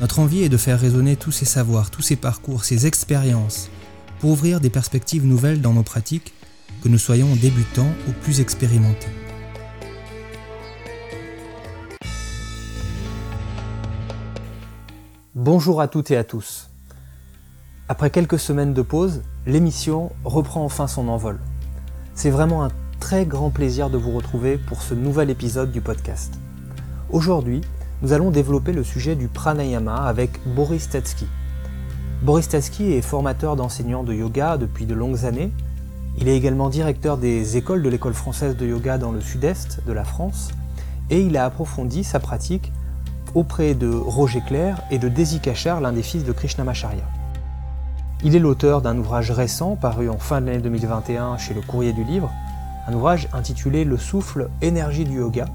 Notre envie est de faire résonner tous ces savoirs, tous ces parcours, ces expériences, pour ouvrir des perspectives nouvelles dans nos pratiques, que nous soyons débutants ou plus expérimentés. Bonjour à toutes et à tous. Après quelques semaines de pause, l'émission reprend enfin son envol. C'est vraiment un très grand plaisir de vous retrouver pour ce nouvel épisode du podcast. Aujourd'hui, nous allons développer le sujet du pranayama avec Boris Tetsky. Boris Tetsky est formateur d'enseignants de yoga depuis de longues années. Il est également directeur des écoles de l'école française de yoga dans le sud-est de la France et il a approfondi sa pratique auprès de Roger Clair et de Desi Kachar, l'un des fils de Krishnamacharya. Il est l'auteur d'un ouvrage récent paru en fin de l'année 2021 chez le Courrier du Livre, un ouvrage intitulé Le souffle énergie du yoga,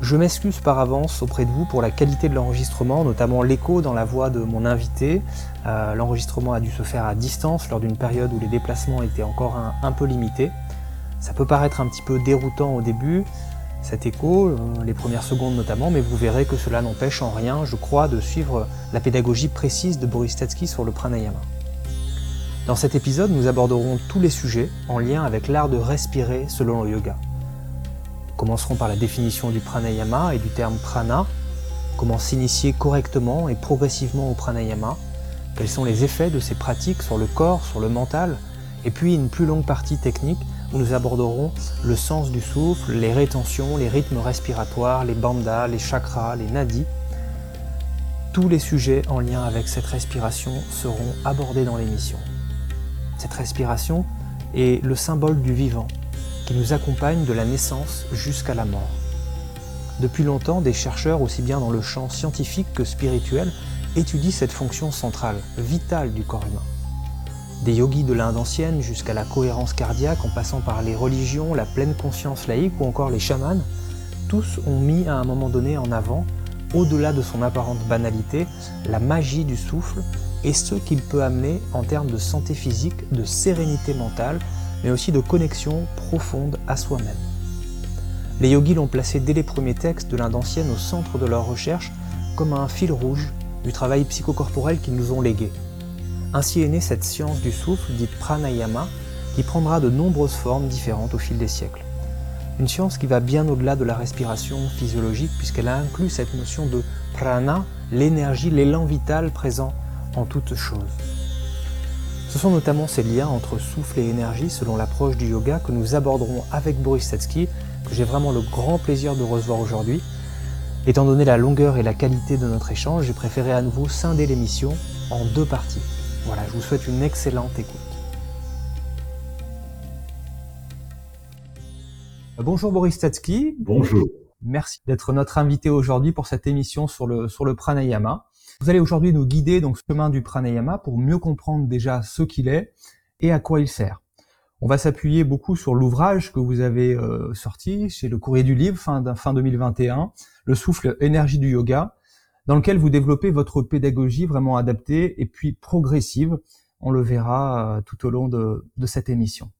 je m'excuse par avance auprès de vous pour la qualité de l'enregistrement, notamment l'écho dans la voix de mon invité. Euh, l'enregistrement a dû se faire à distance lors d'une période où les déplacements étaient encore un, peu limités. Ça peut paraître un petit peu déroutant au début, cet écho, euh, les premières secondes notamment, mais vous verrez que cela n'empêche en rien, je crois, de suivre la pédagogie précise de Boris Tetsky sur le pranayama. Dans cet épisode, nous aborderons tous les sujets en lien avec l'art de respirer selon le yoga commencerons par la définition du pranayama et du terme prana, comment s'initier correctement et progressivement au pranayama, quels sont les effets de ces pratiques sur le corps, sur le mental, et puis une plus longue partie technique où nous aborderons le sens du souffle, les rétentions, les rythmes respiratoires, les bandas, les chakras, les nadis. Tous les sujets en lien avec cette respiration seront abordés dans l'émission. Cette respiration est le symbole du vivant, qui nous accompagne de la naissance jusqu'à la mort. Depuis longtemps, des chercheurs, aussi bien dans le champ scientifique que spirituel, étudient cette fonction centrale, vitale du corps humain. Des yogis de l'Inde ancienne jusqu'à la cohérence cardiaque en passant par les religions, la pleine conscience laïque ou encore les chamans, tous ont mis à un moment donné en avant, au-delà de son apparente banalité, la magie du souffle et ce qu'il peut amener en termes de santé physique, de sérénité mentale mais aussi de connexion profonde à soi-même. Les yogis l'ont placé dès les premiers textes de l'Inde ancienne au centre de leur recherche comme un fil rouge du travail psychocorporel qu'ils nous ont légué. Ainsi est née cette science du souffle dite pranayama qui prendra de nombreuses formes différentes au fil des siècles. Une science qui va bien au-delà de la respiration physiologique puisqu'elle a inclus cette notion de prana, l'énergie, l'élan vital présent en toute chose. Ce sont notamment ces liens entre souffle et énergie selon l'approche du yoga que nous aborderons avec Boris Setsky, que j'ai vraiment le grand plaisir de recevoir aujourd'hui. Étant donné la longueur et la qualité de notre échange, j'ai préféré à nouveau scinder l'émission en deux parties. Voilà, je vous souhaite une excellente écoute. Bonjour Boris Setsky. Bonjour. Merci d'être notre invité aujourd'hui pour cette émission sur le, sur le pranayama. Vous allez aujourd'hui nous guider donc ce chemin du pranayama pour mieux comprendre déjà ce qu'il est et à quoi il sert. On va s'appuyer beaucoup sur l'ouvrage que vous avez euh, sorti chez le Courrier du Livre fin, fin 2021, Le souffle énergie du yoga, dans lequel vous développez votre pédagogie vraiment adaptée et puis progressive. On le verra euh, tout au long de, cette émission.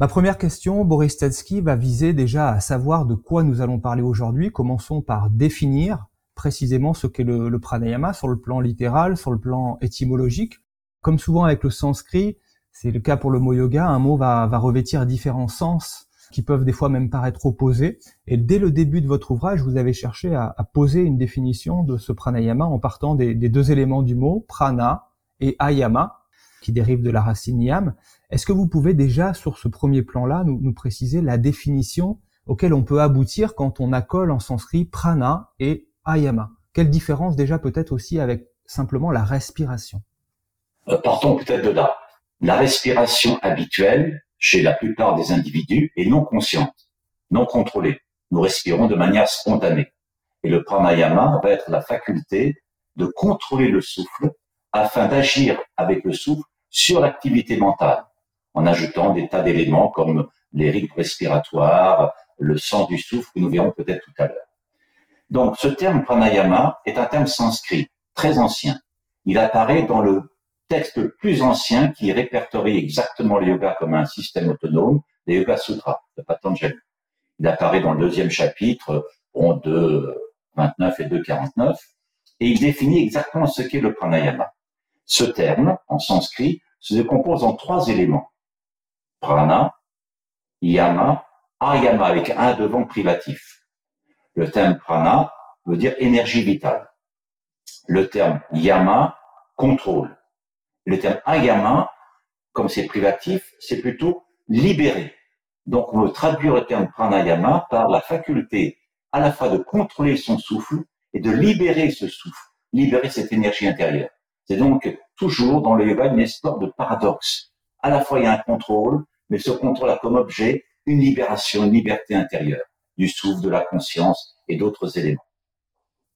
Ma première question, Boris Tetsky, va viser déjà à savoir de quoi nous allons parler aujourd'hui. Commençons par définir précisément ce qu'est le, pranayama sur le plan littéral, sur le plan étymologique. Comme souvent avec le sanskrit, c'est le cas pour le mot yoga, un mot va, revêtir différents sens qui peuvent des fois même paraître opposés. Et dès le début de votre ouvrage, vous avez cherché à, poser une définition de ce pranayama en partant des, deux éléments du mot, prana et ayama, qui dérivent de la racine yam. Est-ce que vous pouvez déjà, sur ce premier plan-là, nous, nous préciser la définition auquel on peut aboutir quand on accole en sanskrit prana et ayama. Quelle différence déjà peut-être aussi avec simplement la respiration? Euh, Partons peut-être de là. La respiration habituelle chez la plupart des individus est non consciente, non contrôlée. Nous respirons de manière spontanée. Et le pranayama va être la faculté de contrôler le souffle afin d'agir avec le souffle sur l'activité mentale, en ajoutant des tas d'éléments comme les rythmes respiratoires, le sens du souffle que nous verrons peut-être tout à l'heure. Donc ce terme pranayama est un terme sanskrit, très ancien. Il apparaît dans le texte le plus ancien qui répertorie exactement le yoga comme un système autonome, les Yoga Sutras de Patanjali. Il apparaît dans le deuxième chapitre, bon, de 29 et 2.49, et il définit exactement ce qu'est le pranayama. Ce terme, en sanskrit, se décompose en trois éléments. Prana, yama, ayama avec un devant privatif. Le terme prana veut dire énergie vitale. Le terme yama, contrôle. Le terme ayama, comme c'est privatif, c'est plutôt libérer. Donc on veut traduire le terme pranayama par la faculté à la fois de contrôler son souffle et de libérer ce souffle, libérer cette énergie intérieure. C'est donc toujours dans le yoga une histoire de paradoxe. À la fois il y a un contrôle, mais ce contrôle a comme objet une libération, une liberté intérieure du souffle, de la conscience et d'autres éléments.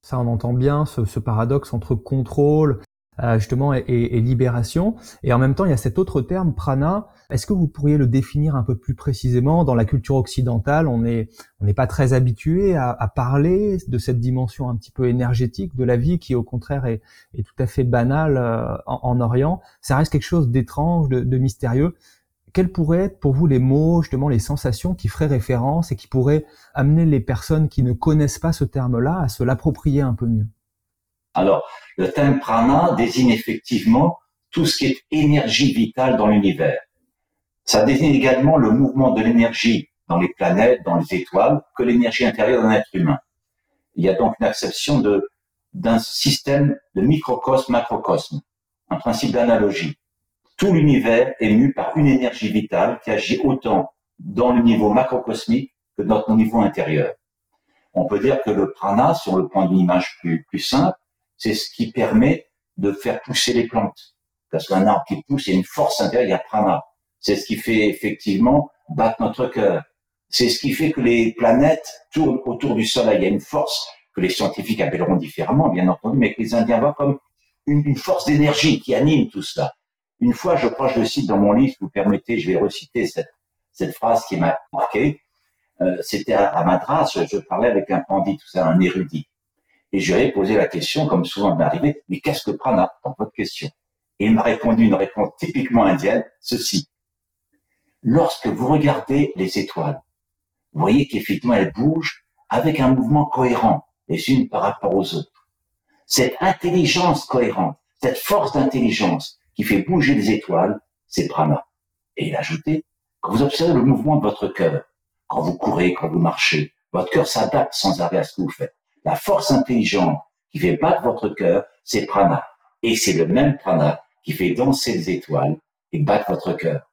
Ça, on entend bien ce, ce paradoxe entre contrôle euh, justement et, et, libération. Et en même temps, il y a cet autre terme, prana. Est-ce que vous pourriez le définir un peu plus précisément? Dans la culture occidentale, on n'est on pas très habitué à, à, parler de cette dimension un petit peu énergétique de la vie, qui au contraire est, est tout à fait banale euh, en, en, Orient. Ça reste quelque chose d'étrange, de, de mystérieux quels pourraient être pour vous les mots, justement les sensations qui feraient référence et qui pourraient amener les personnes qui ne connaissent pas ce terme-là à se l'approprier un peu mieux? Alors, le terme prana désigne effectivement tout ce qui est énergie vitale dans l'univers. Ça désigne également le mouvement de l'énergie dans les planètes, dans les étoiles, que l'énergie intérieure d'un être humain. Il y a donc une acception d'un système de microcosme-macrocosme, un principe d'analogie. Tout l'univers est mu par une énergie vitale qui agit autant dans le niveau macrocosmique que dans notre niveau intérieur. On peut dire que le prana, sur le point d'une image plus, simple, c'est ce qui permet de faire pousser les plantes. Parce qu'un arbre qui pousse, il y a une force intérieure, il y a prana. C'est ce qui fait effectivement battre notre cœur. C'est ce qui fait que les planètes tournent autour du Soleil. Il y a une force que les scientifiques appelleront différemment, bien entendu, mais que les Indiens voient comme une, une force d'énergie qui anime tout cela. Une fois, je crois, je le cite dans mon livre, si vous permettez, je vais reciter cette, cette phrase qui m'a marqué. Euh, C'était à, Madras, je, parlais avec un pandit, tout ça, un érudit. Et je lui ai posé la question, comme souvent m'arrivait, mais qu'est-ce que prana? dans votre question Et il m'a répondu une réponse typiquement indienne, ceci. Lorsque vous regardez les étoiles, vous voyez qu'effectivement elles bougent avec un mouvement cohérent, les unes par rapport aux autres. Cette intelligence cohérente, cette force d'intelligence qui fait bouger les étoiles, c'est prana. Et il a ajouté, quand vous observez le mouvement de votre cœur, quand vous courez, quand vous marchez, votre cœur s'adapte sans arrêt à ce que vous faites. La force intelligente qui fait battre votre cœur, c'est prana. Et c'est le même prana qui fait danser les étoiles et battre votre cœur.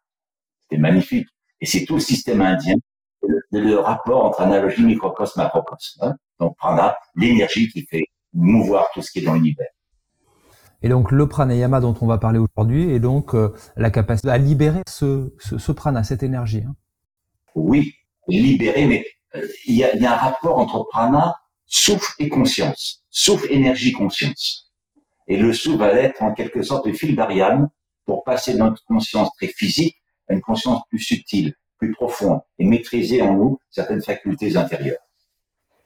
C'est magnifique. Et c'est tout le système indien, le, le rapport entre analogie microcosme-macrocosme. Hein Donc prana, l'énergie qui fait mouvoir tout ce qui est dans l'univers. Et donc le pranayama dont on va parler aujourd'hui est donc euh, la capacité à libérer ce, ce, ce prana, cette énergie. Hein. Oui, libérer, mais euh, il y, a, y, a, un rapport entre prana, souffle et conscience. Souffle, énergie, conscience. Et le souffle va être en quelque sorte le fil d'Ariane pour passer de notre conscience très physique à une conscience plus subtile, plus profonde et maîtriser en nous certaines facultés intérieures.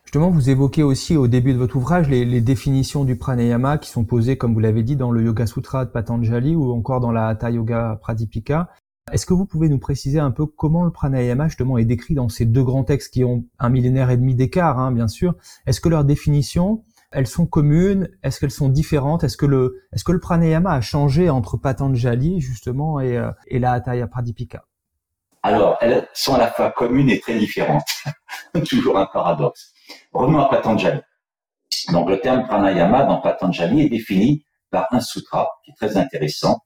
Justement, vous évoquez aussi au début de votre ouvrage les, définitions du pranayama qui sont posées, comme vous l'avez dit, dans le Yoga Sutra de Patanjali ou encore dans la Hatha Yoga Pradipika. Est-ce que vous pouvez nous préciser un peu comment le pranayama justement est décrit dans ces deux grands textes qui ont un millénaire et demi d'écart, hein, bien sûr? Est-ce que leurs définitions, elles sont communes? Est-ce qu'elles sont différentes? Est-ce que le est-ce que le pranayama a changé entre Patanjali justement et, euh, et la Hatha Pradipika? Alors, elles sont à la fois communes et très différentes. Toujours un paradoxe. Revenons à Patanjali. Donc le terme pranayama dans Patanjali est défini par un sutra qui est très intéressant.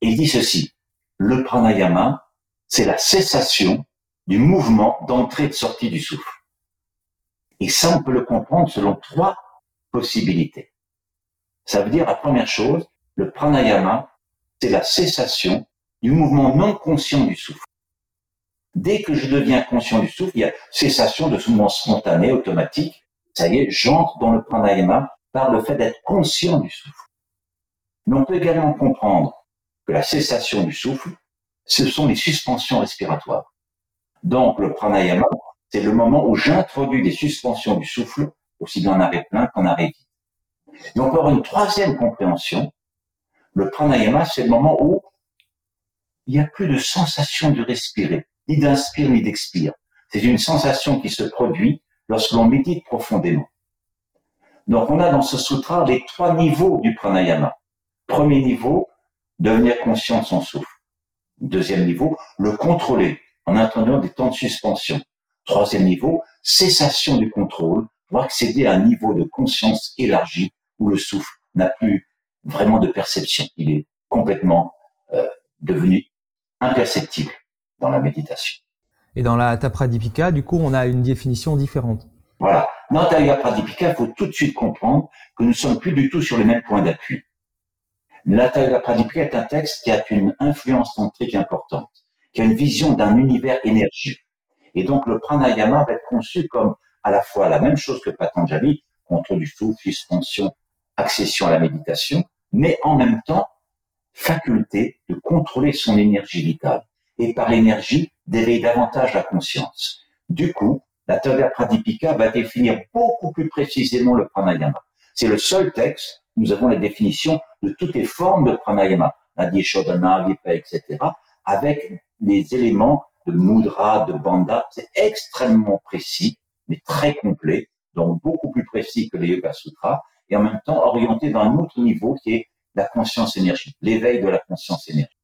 Il dit ceci, le pranayama, c'est la cessation du mouvement d'entrée et de sortie du souffle. Et ça, on peut le comprendre selon trois possibilités. Ça veut dire, la première chose, le pranayama, c'est la cessation du mouvement non conscient du souffle. Dès que je deviens conscient du souffle, il y a cessation de mouvement spontané, automatique. Ça y est, j'entre dans le pranayama par le fait d'être conscient du souffle. Mais on peut également comprendre que la cessation du souffle, ce sont les suspensions respiratoires. Donc le pranayama, c'est le moment où j'introduis des suspensions du souffle, aussi bien en arrêt plein qu'en arrêt vide. Et encore une troisième compréhension, le pranayama, c'est le moment où il n'y a plus de sensation de respirer, ni d'inspire ni d'expire. C'est une sensation qui se produit lorsque l'on médite profondément. Donc on a dans ce sutra les trois niveaux du pranayama. Premier niveau, devenir conscient de son souffle. Deuxième niveau, le contrôler en introduisant des temps de suspension. Troisième niveau, cessation du contrôle pour accéder à un niveau de conscience élargi où le souffle n'a plus vraiment de perception. Il est complètement euh, devenu imperceptible dans la méditation. Et dans la Tapradipika, du coup, on a une définition différente. Voilà. Dans la Pradipika, il faut tout de suite comprendre que nous ne sommes plus du tout sur les mêmes points d'appui. La Pradipika est un texte qui a une influence tantrique importante, qui a une vision d'un univers énergie. Et donc, le pranayama va être conçu comme à la fois la même chose que Patanjali, contrôle du souffle, suspension, accession à la méditation, mais en même temps, faculté de contrôler son énergie vitale et par l'énergie d'éveiller davantage la conscience. Du coup, la Taya Pradipika va définir beaucoup plus précisément le pranayama. C'est le seul texte où nous avons la définition de toutes les formes de pranayama, la Shodhana, Vipa, etc., avec les éléments de mudra, de bandha. C'est extrêmement précis, mais très complet, donc beaucoup plus précis que les Yoga Sutras, et en même temps orienté dans un autre niveau qui est la conscience énergie, l'éveil de la conscience énergie.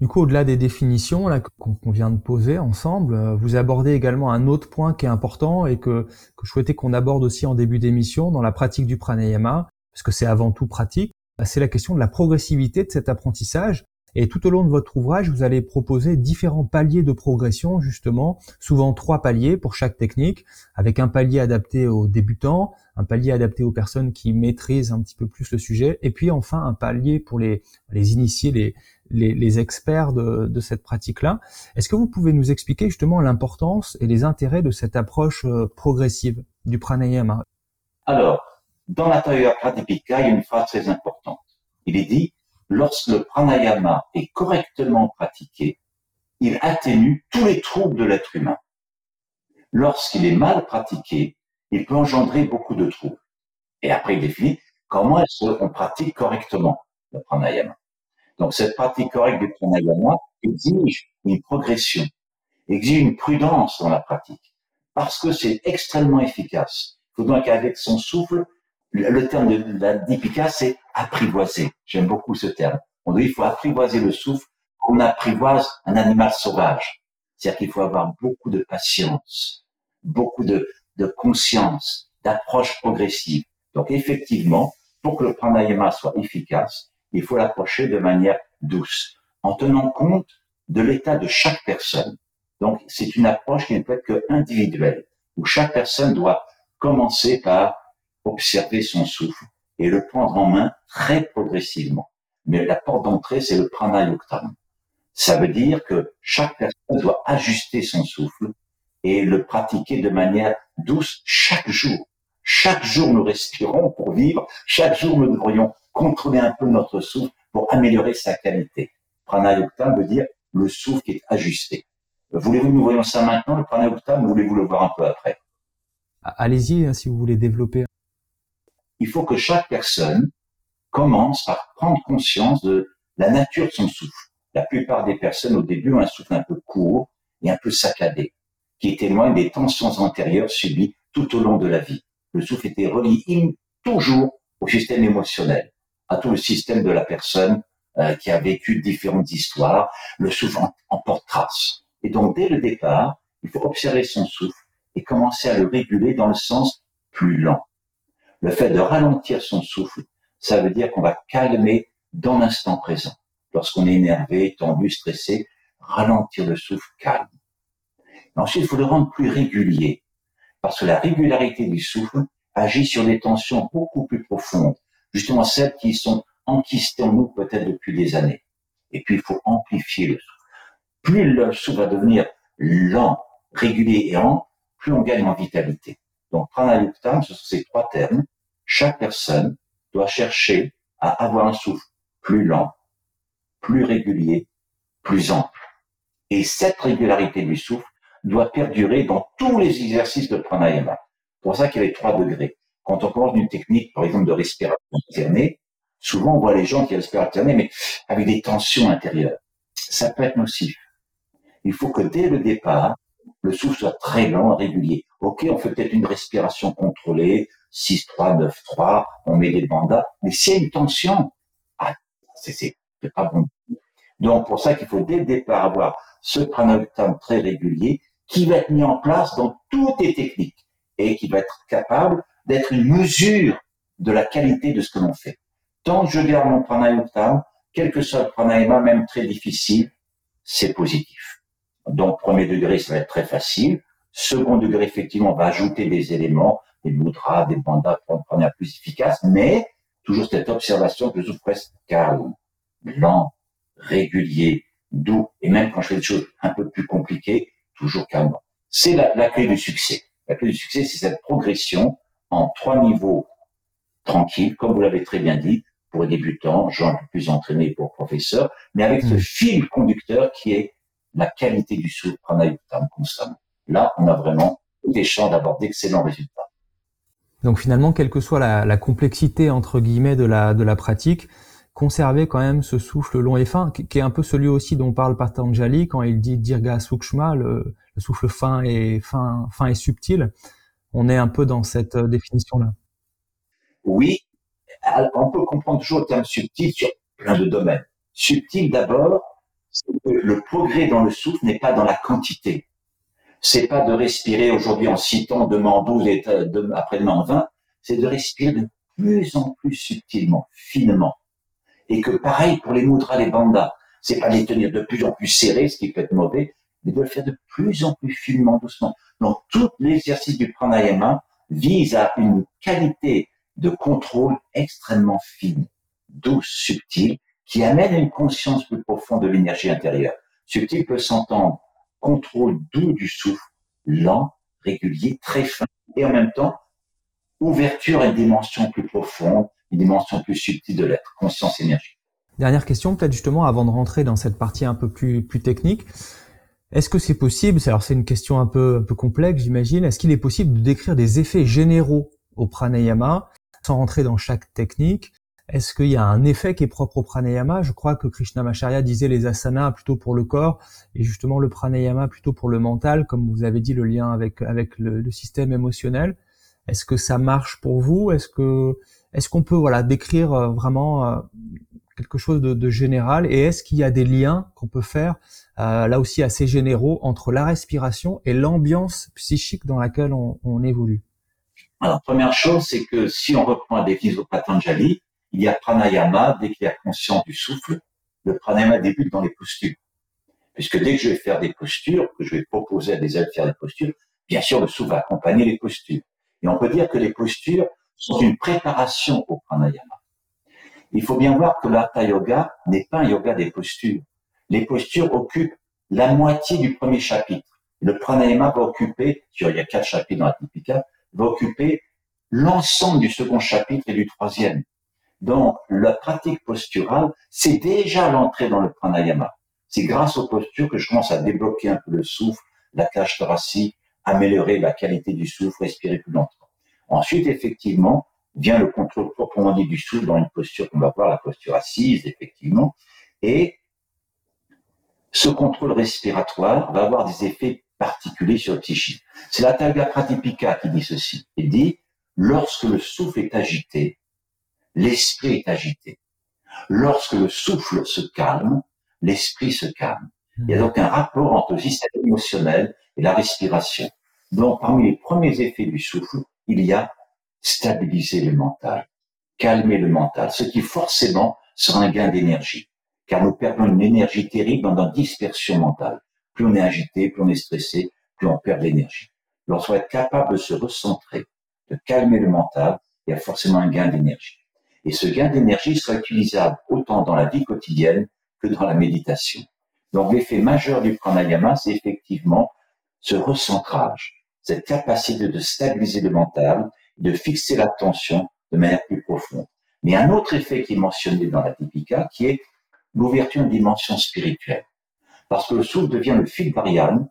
Du coup, au-delà des définitions là qu'on vient de poser ensemble, euh, vous abordez également un autre point qui est important et que, que je souhaitais qu'on aborde aussi en début d'émission dans la pratique du pranayama, parce que c'est avant tout pratique. Bah, c'est la question de la progressivité de cet apprentissage. Et tout au long de votre ouvrage, vous allez proposer différents paliers de progression, justement, souvent trois paliers pour chaque technique, avec un palier adapté aux débutants, un palier adapté aux personnes qui maîtrisent un petit peu plus le sujet, et puis enfin un palier pour les, les initiés, les, les, experts de, cette pratique-là. Est-ce que vous pouvez nous expliquer justement l'importance et les intérêts de cette approche euh, progressive du pranayama? Alors, dans Taya Pradipika, il y a une phrase très importante. Il est dit, lorsque le pranayama est correctement pratiqué, il atténue tous les troubles de l'être humain. Lorsqu'il est mal pratiqué, il peut engendrer beaucoup de troubles. Et après, il définit comment est-ce qu'on pratique correctement le pranayama. Donc cette pratique correcte du pranayama exige une progression, exige une prudence dans la pratique, parce que c'est extrêmement efficace. Il faut donc avec son souffle, le terme de la dipika, c'est apprivoiser. J'aime beaucoup ce terme. On dit il faut apprivoiser le souffle on apprivoise un animal sauvage. C'est-à-dire qu'il faut avoir beaucoup de patience, beaucoup de conscience, d'approche progressive. Donc effectivement, pour que le pranayama soit efficace, il faut l'approcher de manière douce, en tenant compte de l'état de chaque personne. Donc, c'est une approche qui ne peut être que individuelle, où chaque personne doit commencer par observer son souffle et le prendre en main très progressivement. Mais la porte d'entrée, c'est le pranayuktam. Ça veut dire que chaque personne doit ajuster son souffle et le pratiquer de manière douce chaque jour. Chaque jour, nous respirons pour vivre. Chaque jour, nous devrions contrôler un peu notre souffle pour améliorer sa qualité. Pranayukta veut dire le souffle qui est ajusté. Voulez-vous que nous voyons ça maintenant, le pranayukta, ou voulez-vous le voir un peu après? Allez-y, hein, si vous voulez développer. Il faut que chaque personne commence par prendre conscience de la nature de son souffle. La plupart des personnes, au début, ont un souffle un peu court et un peu saccadé, qui témoigne des tensions antérieures subies tout au long de la vie. Le souffle était relié toujours au système émotionnel à tout le système de la personne euh, qui a vécu différentes histoires, le souffle en, porte trace. Et donc, dès le départ, il faut observer son souffle et commencer à le réguler dans le sens plus lent. Le fait de ralentir son souffle, ça veut dire qu'on va calmer dans l'instant présent. Lorsqu'on est énervé, tendu, stressé, ralentir le souffle calme. ensuite, il faut le rendre plus régulier, parce que la régularité du souffle agit sur des tensions beaucoup plus profondes, justement celles qui sont enquistées en nous peut-être depuis des années. Et puis il faut amplifier le souffle. Plus le souffle va devenir lent, régulier et lent, plus on gagne en vitalité. Donc pranayuktam, ce sont ces trois termes. chaque personne doit chercher à avoir un souffle plus lent, plus régulier, plus ample. Et cette régularité du souffle doit perdurer dans tous les exercices de pranayama. C'est pour ça qu'il y a les trois degrés. Quand on commence une technique, par exemple, de respiration alternée, souvent on voit les gens qui respirent alternée, mais avec des tensions intérieures. Ça peut être nocif. Il faut que dès le départ, le souffle soit très lent, régulier. Ok, on fait peut-être une respiration contrôlée, 6-3, 9-3, on met des bandas, mais s'il y a une tension, ah, c'est pas bon. Donc, pour ça qu'il faut dès le départ avoir ce pranayama très régulier qui va être mis en place dans toutes les techniques et qui va être capable d'être une mesure de la qualité de ce que l'on fait. Tant que je garde mon pranayama, quel que soit le pranayama, même très difficile, c'est positif. Donc, premier degré, ça va être très facile. Second degré, effectivement, on va ajouter des éléments, des mudras, des bandas pour un pranayama plus efficace, mais toujours cette observation que je trouve presque calme, lent, régulier, doux, et même quand je fais des choses un peu plus compliquées, toujours calme. C'est la, la clé du succès. La clé du succès, c'est cette progression en trois niveaux tranquilles, comme vous l'avez très bien dit, pour les débutants, gens un peu plus entraînés pour professeurs, mais avec ce hmm. fil conducteur qui est la qualité du souffle pranayama constamment. Là, on a vraiment des chances d'avoir d'excellents résultats. Donc finalement, quelle que soit la, la, complexité entre guillemets de la, de la pratique, conserver quand même ce souffle long et fin, qui, est un peu celui aussi dont parle Patanjali quand il dit Dirga Sukshma, le, le souffle fin et fin, fin et subtil. On est un peu dans cette euh, définition-là. Oui, on peut comprendre toujours le terme subtil sur plein de domaines. Subtil d'abord, le progrès dans le souffle n'est pas dans la quantité. C'est pas de respirer aujourd'hui en 6 temps, demain en 12 et après-demain en 20. C'est de respirer de plus en plus subtilement, finement. Et que pareil pour les mudras, les bandas, c'est pas les tenir de plus en plus serrés, ce qui peut être mauvais, mais de le faire de plus en plus finement, doucement. Donc, tout l'exercice du pranayama vise à une qualité de contrôle extrêmement fine, douce, subtile, qui amène à une conscience plus profonde de l'énergie intérieure. Subtil peut s'entendre contrôle doux du souffle, lent, régulier, très fin, et en même temps, ouverture à une dimension plus profonde, une dimension plus subtile de l'être, conscience énergie. Dernière question, peut-être justement avant de rentrer dans cette partie un peu plus, plus technique. Est-ce que c'est possible, alors c'est une question un peu, un peu complexe j'imagine, est-ce qu'il est possible de décrire des effets généraux au pranayama sans rentrer dans chaque technique? Est-ce qu'il y a un effet qui est propre au pranayama? Je crois que Krishnamacharya disait les asanas plutôt pour le corps et justement le pranayama plutôt pour le mental, comme vous avez dit le lien avec, avec le, système émotionnel. Est-ce que ça marche pour vous? Est-ce que est-ce qu'on peut voilà décrire euh, vraiment euh, quelque chose de, général Et est-ce qu'il y a des liens qu'on peut faire, euh, là aussi assez généraux, entre la respiration et l'ambiance psychique dans laquelle on, évolue? Alors, première chose, c'est que si on reprend la définition de Patanjali, il y a pranayama, dès qu'il y a conscience du souffle, le pranayama débute dans les postures. Puisque dès que je vais faire des postures, que je vais proposer à des élèves de faire des postures, bien sûr, le souffle va accompagner les postures. Et on peut dire que les postures sont une préparation au pranayama. Il faut bien voir que l'Hatha Yoga n'est pas un yoga des postures. Les postures occupent la moitié du premier chapitre. Le pranayama va occuper, il y a quatre chapitres dans la Tipika, va occuper l'ensemble du second chapitre et du troisième. Donc, la pratique posturale, c'est déjà l'entrée dans le pranayama. C'est grâce aux postures que je commence à débloquer un peu le souffle, la cage thoracique, améliorer la qualité du souffle, respirer plus lentement. Ensuite, effectivement, vient le contrôle proprement dit du souffle dans une posture qu'on va voir, la posture assise, effectivement. Et ce contrôle respiratoire va avoir des effets particuliers sur le psychisme. C'est la Talga Pratipika qui dit ceci. Il dit, lorsque le souffle est agité, l'esprit est agité. Lorsque le souffle se calme, l'esprit se calme. Il y a donc un rapport entre le système émotionnel et la respiration. Donc, parmi les premiers effets du souffle, il y a stabiliser le mental, calmer le mental, ce qui forcément sera un gain d'énergie, car nous perdons une énergie terrible dans notre dispersion mentale. Plus on est agité, plus on est stressé, plus on perd l'énergie. Lorsqu'on est capable de se recentrer, de calmer le mental, il y a forcément un gain d'énergie. Et ce gain d'énergie sera utilisable autant dans la vie quotidienne que dans la méditation. Donc l'effet majeur du pranayama, c'est effectivement ce recentrage, cette capacité de stabiliser le mental de fixer l'attention de manière plus profonde. Mais un autre effet qui est mentionné dans la Tipika, qui est l'ouverture d'une dimension spirituelle. Parce que le souffle devient le fil d'Ariane,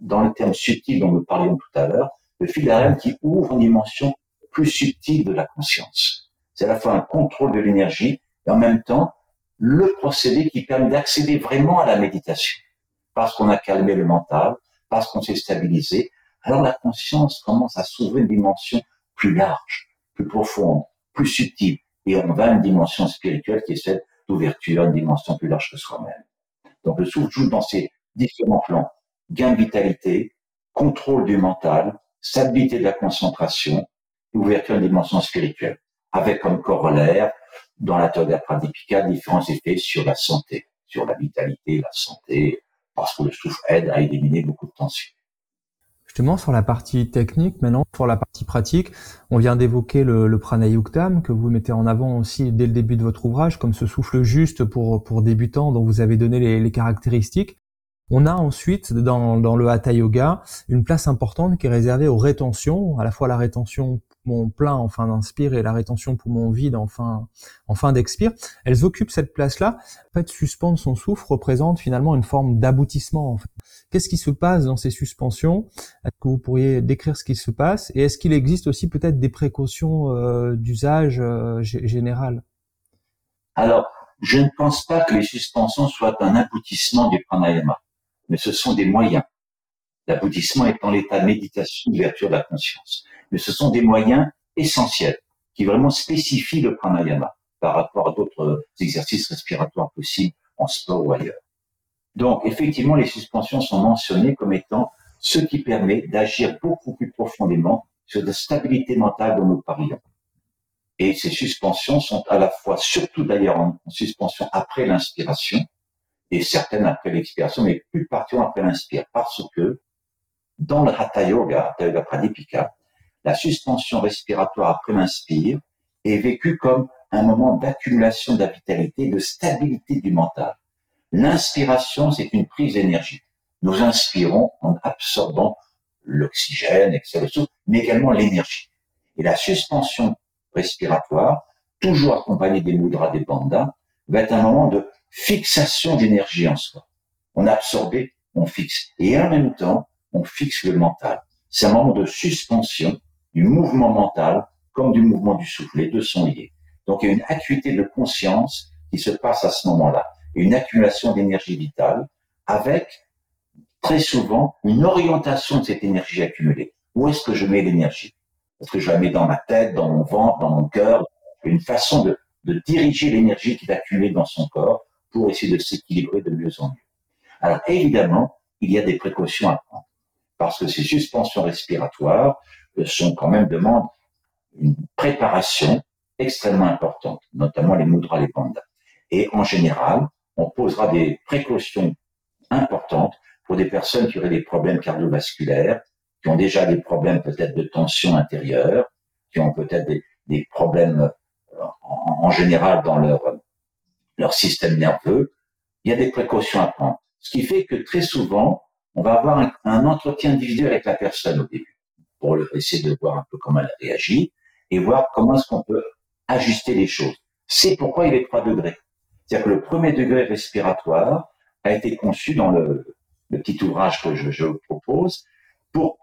dans le terme subtil dont nous parlions tout à l'heure, le fil d'Ariane qui ouvre une dimension plus subtile de la conscience. C'est à la fois un contrôle de l'énergie et en même temps le procédé qui permet d'accéder vraiment à la méditation. Parce qu'on a calmé le mental, parce qu'on s'est stabilisé, alors la conscience commence à s'ouvrir une dimension plus large, plus profonde, plus subtile. Et on va à une dimension spirituelle qui est celle d'ouverture, une dimension plus large que soi-même. Donc le souffle joue dans ces différents plans. Gain de vitalité, contrôle du mental, stabilité de la concentration, ouverture d'une dimension spirituelle, avec comme corollaire, dans la théorie pradipika, différents effets sur la santé, sur la vitalité, la santé, parce que le souffle aide à éliminer beaucoup de tensions. Justement, sur la partie technique, maintenant, sur la partie pratique, on vient d'évoquer le, le pranayuktam que vous mettez en avant aussi dès le début de votre ouvrage, comme ce souffle juste pour, pour débutants dont vous avez donné les, les caractéristiques. On a ensuite dans, dans le hatha yoga une place importante qui est réservée aux rétentions, à la fois la rétention poumon plein en fin d'inspire et la rétention poumon vide en fin, en fin d'expire, elles occupent cette place-là. En fait, suspendre son souffle représente finalement une forme d'aboutissement. En fait. Qu'est-ce qui se passe dans ces suspensions? Est-ce que vous pourriez décrire ce qui se passe? Et est-ce qu'il existe aussi peut-être des précautions euh, d'usage euh, général Alors, je ne pense pas que les suspensions soient un aboutissement du pranayama, mais ce sont des moyens. L'aboutissement est dans l'état méditation, d'ouverture de la conscience. Mais ce sont des moyens essentiels qui vraiment spécifient le pranayama par rapport à d'autres exercices respiratoires possibles en sport ou ailleurs. Donc, effectivement, les suspensions sont mentionnées comme étant ce qui permet d'agir beaucoup plus profondément sur la stabilité mentale dont nous parlions. Et ces suspensions sont à la fois, surtout d'ailleurs en, suspension après l'inspiration, et certaines après l'expiration, mais plus particulièrement après l'inspire, parce que dans le Hatha Yoga, Hatha Yoga Pradipika, la suspension respiratoire après l'inspire est vécue comme un moment d'accumulation de de stabilité du mental. L'inspiration, c'est une prise d'énergie. Nous inspirons en absorbant l'oxygène, etc., mais également l'énergie. Et la suspension respiratoire, toujours accompagnée des mudras, des bandas, va être un moment de fixation d'énergie en soi. On a absorbé, on fixe. Et en même temps, on fixe le mental. C'est un moment de suspension du mouvement mental comme du mouvement du souffle. Les deux sont liés. Donc il y a une acuité de conscience qui se passe à ce moment-là, et une accumulation d'énergie vitale avec très souvent une orientation de cette énergie accumulée. Où est-ce que je mets l'énergie? Est-ce que je la mets dans ma tête, dans mon ventre, dans mon cœur? Une façon de, de diriger l'énergie qui est accumulée dans son corps pour essayer de s'équilibrer de mieux en mieux. Alors évidemment, il y a des précautions à prendre parce que ces suspensions respiratoires sont quand même demandent une préparation extrêmement importante, notamment les mudras, les bandas. Et en général, on posera des précautions importantes pour des personnes qui auraient des problèmes cardiovasculaires, qui ont déjà des problèmes peut-être de tension intérieure, qui ont peut-être des, problèmes euh, en, général dans leur, leur système nerveux. Il y a des précautions à prendre. Ce qui fait que très souvent, on va avoir un, entretien individuel avec la personne au début pour essayer de voir un peu comment elle réagit et voir comment est-ce qu'on peut ajuster les choses. C'est pourquoi il est 3 degrés. C'est-à-dire que le premier degré respiratoire a été conçu dans le, petit ouvrage que je, je propose pour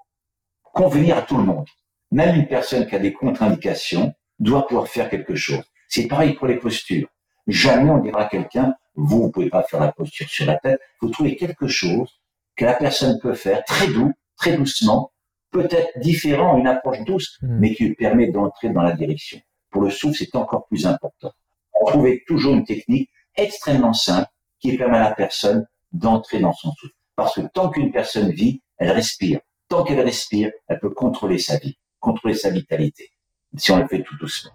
convenir à tout le monde. Même une personne qui a des contre-indications doit pouvoir faire quelque chose. C'est pareil pour les postures. Jamais on dira à quelqu'un, vous, vous pouvez pas faire la posture sur la tête. Vous trouvez quelque chose que la personne peut faire très doux, très doucement, peut-être différent, une approche douce, hmm. mais qui permet d'entrer dans la direction. Pour le souffle, c'est encore plus important. On trouvait toujours une technique extrêmement simple qui permet à la personne d'entrer dans son souffle. Parce que tant qu'une personne vit, elle respire. Tant qu'elle respire, elle peut contrôler sa vie, contrôler sa vitalité, si on le fait tout doucement.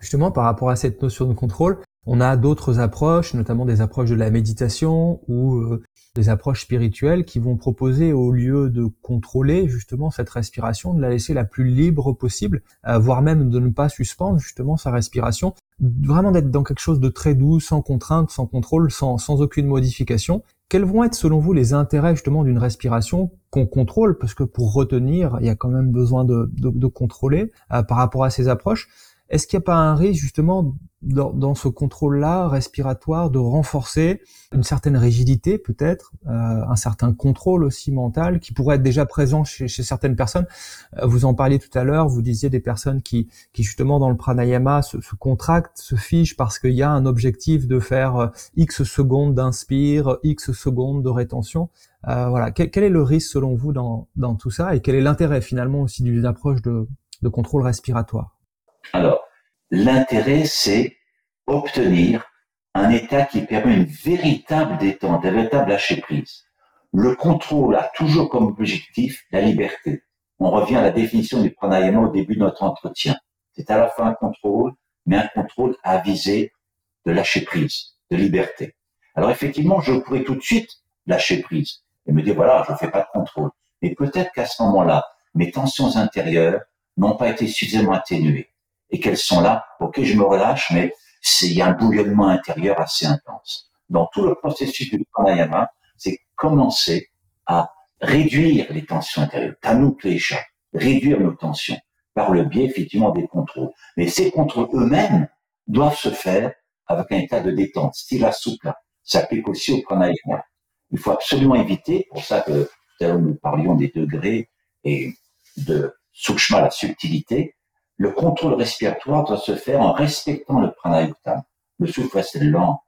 Justement, par rapport à cette notion de contrôle, on a d'autres approches, notamment des approches de la méditation ou euh, des approches spirituelles qui vont proposer au lieu de contrôler justement cette respiration, de la laisser la plus libre possible, euh, voire même de ne pas suspendre justement sa respiration, vraiment d'être dans quelque chose de très doux, sans contrainte, sans contrôle, sans, sans aucune modification. Quels vont être selon vous les intérêts justement d'une respiration qu'on contrôle, parce que pour retenir, il y a quand même besoin de, de, contrôler euh, par rapport à ces approches. Est-ce qu'il n'y a pas un risque justement dans, ce contrôle-là respiratoire de renforcer une certaine rigidité peut-être, euh, un certain contrôle aussi mental qui pourrait être déjà présent chez, certaines personnes? Euh, vous en parliez tout à l'heure, vous disiez des personnes qui, qui justement dans le pranayama se, se contractent, se fichent parce qu'il y a un objectif de faire euh, X secondes d'inspire, X secondes de rétention. Euh, voilà, quel, quel, est le risque selon vous dans, dans tout ça? Et quel est l'intérêt finalement aussi d'une approche de, de contrôle respiratoire? L'intérêt, c'est obtenir un état qui permet une véritable détente, un véritable lâcher prise. Le contrôle a toujours comme objectif la liberté. On revient à la définition du pranayama au début de notre entretien. C'est à la fois un contrôle, mais un contrôle à viser de lâcher prise, de liberté. Alors effectivement, je pourrais tout de suite lâcher prise et me dire voilà, je ne fais pas de contrôle. Mais peut-être qu'à ce moment-là, mes tensions intérieures n'ont pas été suffisamment atténuées et qu'elles sont là. Ok, je me relâche, mais il y a un bouillonnement intérieur assez intense. Dans tout le processus du pranayama, c'est commencer à réduire les tensions intérieures, tanuklesha, réduire nos tensions par le biais effectivement des contrôles. Mais ces contrôles eux-mêmes doivent se faire avec un état de détente, stila supla. Ça s'applique aussi au pranayama. Il faut absolument éviter, pour ça que nous parlions des degrés et de sukshma, la subtilité, le contrôle respiratoire doit se faire en respectant le pranayukta. Le souffle reste lent,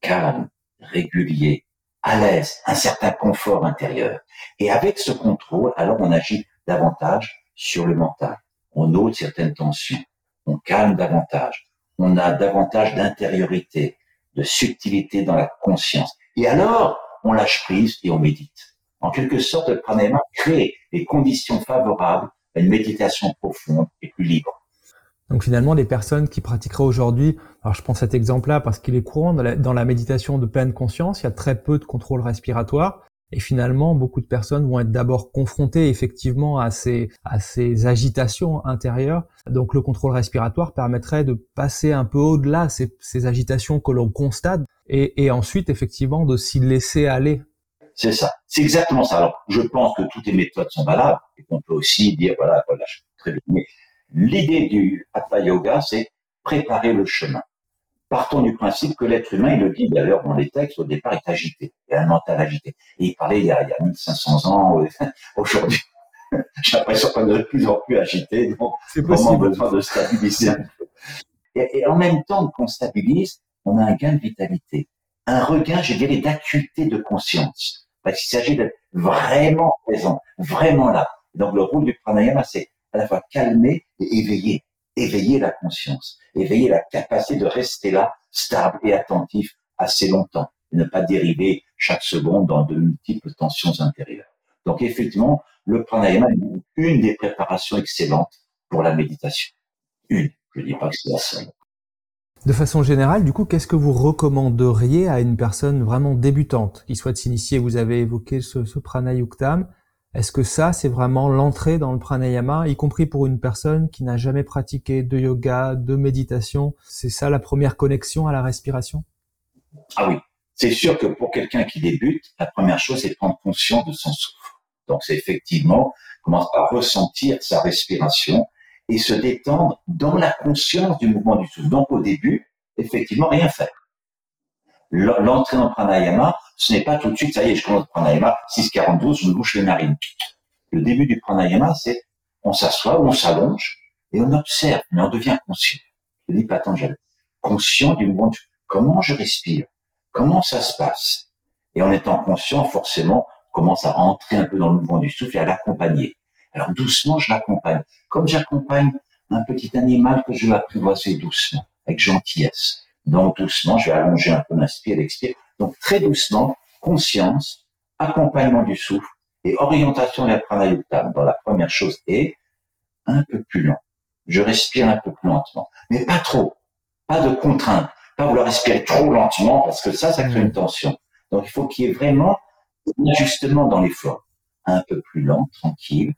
calme, régulier, à l'aise, un certain confort intérieur. Et avec ce contrôle, alors on agit davantage sur le mental. On ôte certaines tensions, on calme davantage, on a davantage d'intériorité, de subtilité dans la conscience. Et alors, on lâche prise et on médite. En quelque sorte, le pranayama crée les conditions favorables une méditation profonde et plus libre. Donc finalement, les personnes qui pratiqueraient aujourd'hui, alors je prends cet exemple-là parce qu'il est courant dans la, méditation de pleine conscience, il y a très peu de contrôle respiratoire. Et finalement, beaucoup de personnes vont être d'abord confrontées effectivement à ces, agitations intérieures. Donc le contrôle respiratoire permettrait de passer un peu au-delà ces, ces agitations que l'on constate et ensuite effectivement de s'y laisser aller c'est ça. C'est exactement ça. Alors, je pense que toutes les méthodes sont valables et qu'on peut aussi dire, voilà, voilà, très bien. Mais l'idée du Hatha Yoga, c'est préparer le chemin. Partons du principe que l'être humain, il le dit d'ailleurs dans les textes, au départ, est agité. Il a un mental agité. Et il parlait il y a, il y a 1500 ans. Euh, aujourd'hui, j'ai l'impression qu'on est de plus en plus agité. Donc, vraiment besoin de stabiliser un peu. Et, et en même temps qu'on stabilise, on a un gain de vitalité un regain, je dirais, d'acuité de conscience. Parce qu'il s'agit d'être vraiment présent, vraiment là. Donc le rôle du pranayama, c'est à la fois calmer et éveiller, éveiller la conscience, éveiller la capacité de rester là, stable et attentif assez longtemps, et ne pas dériver chaque seconde dans de multiples tensions intérieures. Donc effectivement, le pranayama est une des préparations excellentes pour la méditation. Une, je ne dis pas que c'est la seule. De façon générale, du coup, qu'est-ce que vous recommanderiez à une personne vraiment débutante qui souhaite s'initier Vous avez évoqué ce, ce pranayuktam. Est-ce que ça, c'est vraiment l'entrée dans le pranayama, y compris pour une personne qui n'a jamais pratiqué de yoga, de méditation? C'est ça la première connexion à la respiration? Ah oui, c'est sûr que pour quelqu'un qui débute, la première chose, c'est de prendre conscience de son souffle. Donc c'est effectivement commencer à ressentir sa respiration et se détendre dans la conscience du mouvement du souffle. Donc au début, effectivement, rien faire. L'entrée en pranayama, ce n'est pas tout de suite, ça y est, je commence le pranayama, 6,42, je me bouche les narines. Le début du pranayama, c'est on s'assoit on s'allonge et on observe, mais on devient conscient. Je dis Patanjali, conscient du mouvement du souffle. Comment je respire? Comment ça se passe? Et en étant conscient, forcément, on commence à rentrer un peu dans le mouvement du souffle et à l'accompagner. Alors doucement, je l'accompagne. Comme j'accompagne un petit animal que je vais apprivoiser doucement, avec gentillesse. Donc doucement, je vais allonger un peu l'inspire, l'expire. Donc très doucement, conscience, accompagnement du souffle et orientation vers pranayukta. Dans la première chose est un peu plus lent. Je respire un peu plus lentement, mais pas trop, pas de contrainte, pas vouloir respirer trop lentement parce que ça, ça crée une tension. Donc il faut qu'il y ait vraiment un ajustement dans l'effort, un peu plus lent, tranquille,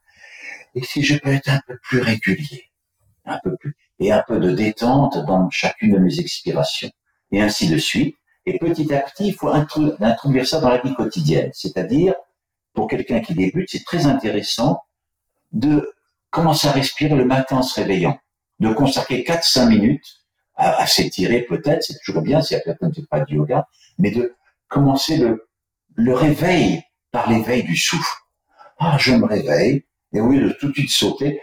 et si je peux être un peu plus régulier, un peu plus, et un peu de détente dans chacune de mes expirations, et ainsi de suite. Et petit à petit, il faut introduire ça dans la vie quotidienne. C'est-à-dire, pour quelqu'un qui débute, c'est très intéressant de commencer à respirer le matin en se réveillant. de consacrer 4-5 minutes à, s'étirer peut-être, c'est toujours bien s'il y a quelqu'un qui ne fait pas de yoga, mais de commencer le, le réveil par l'éveil du souffle. Ah, je me réveille, et au lieu de tout de suite sauter,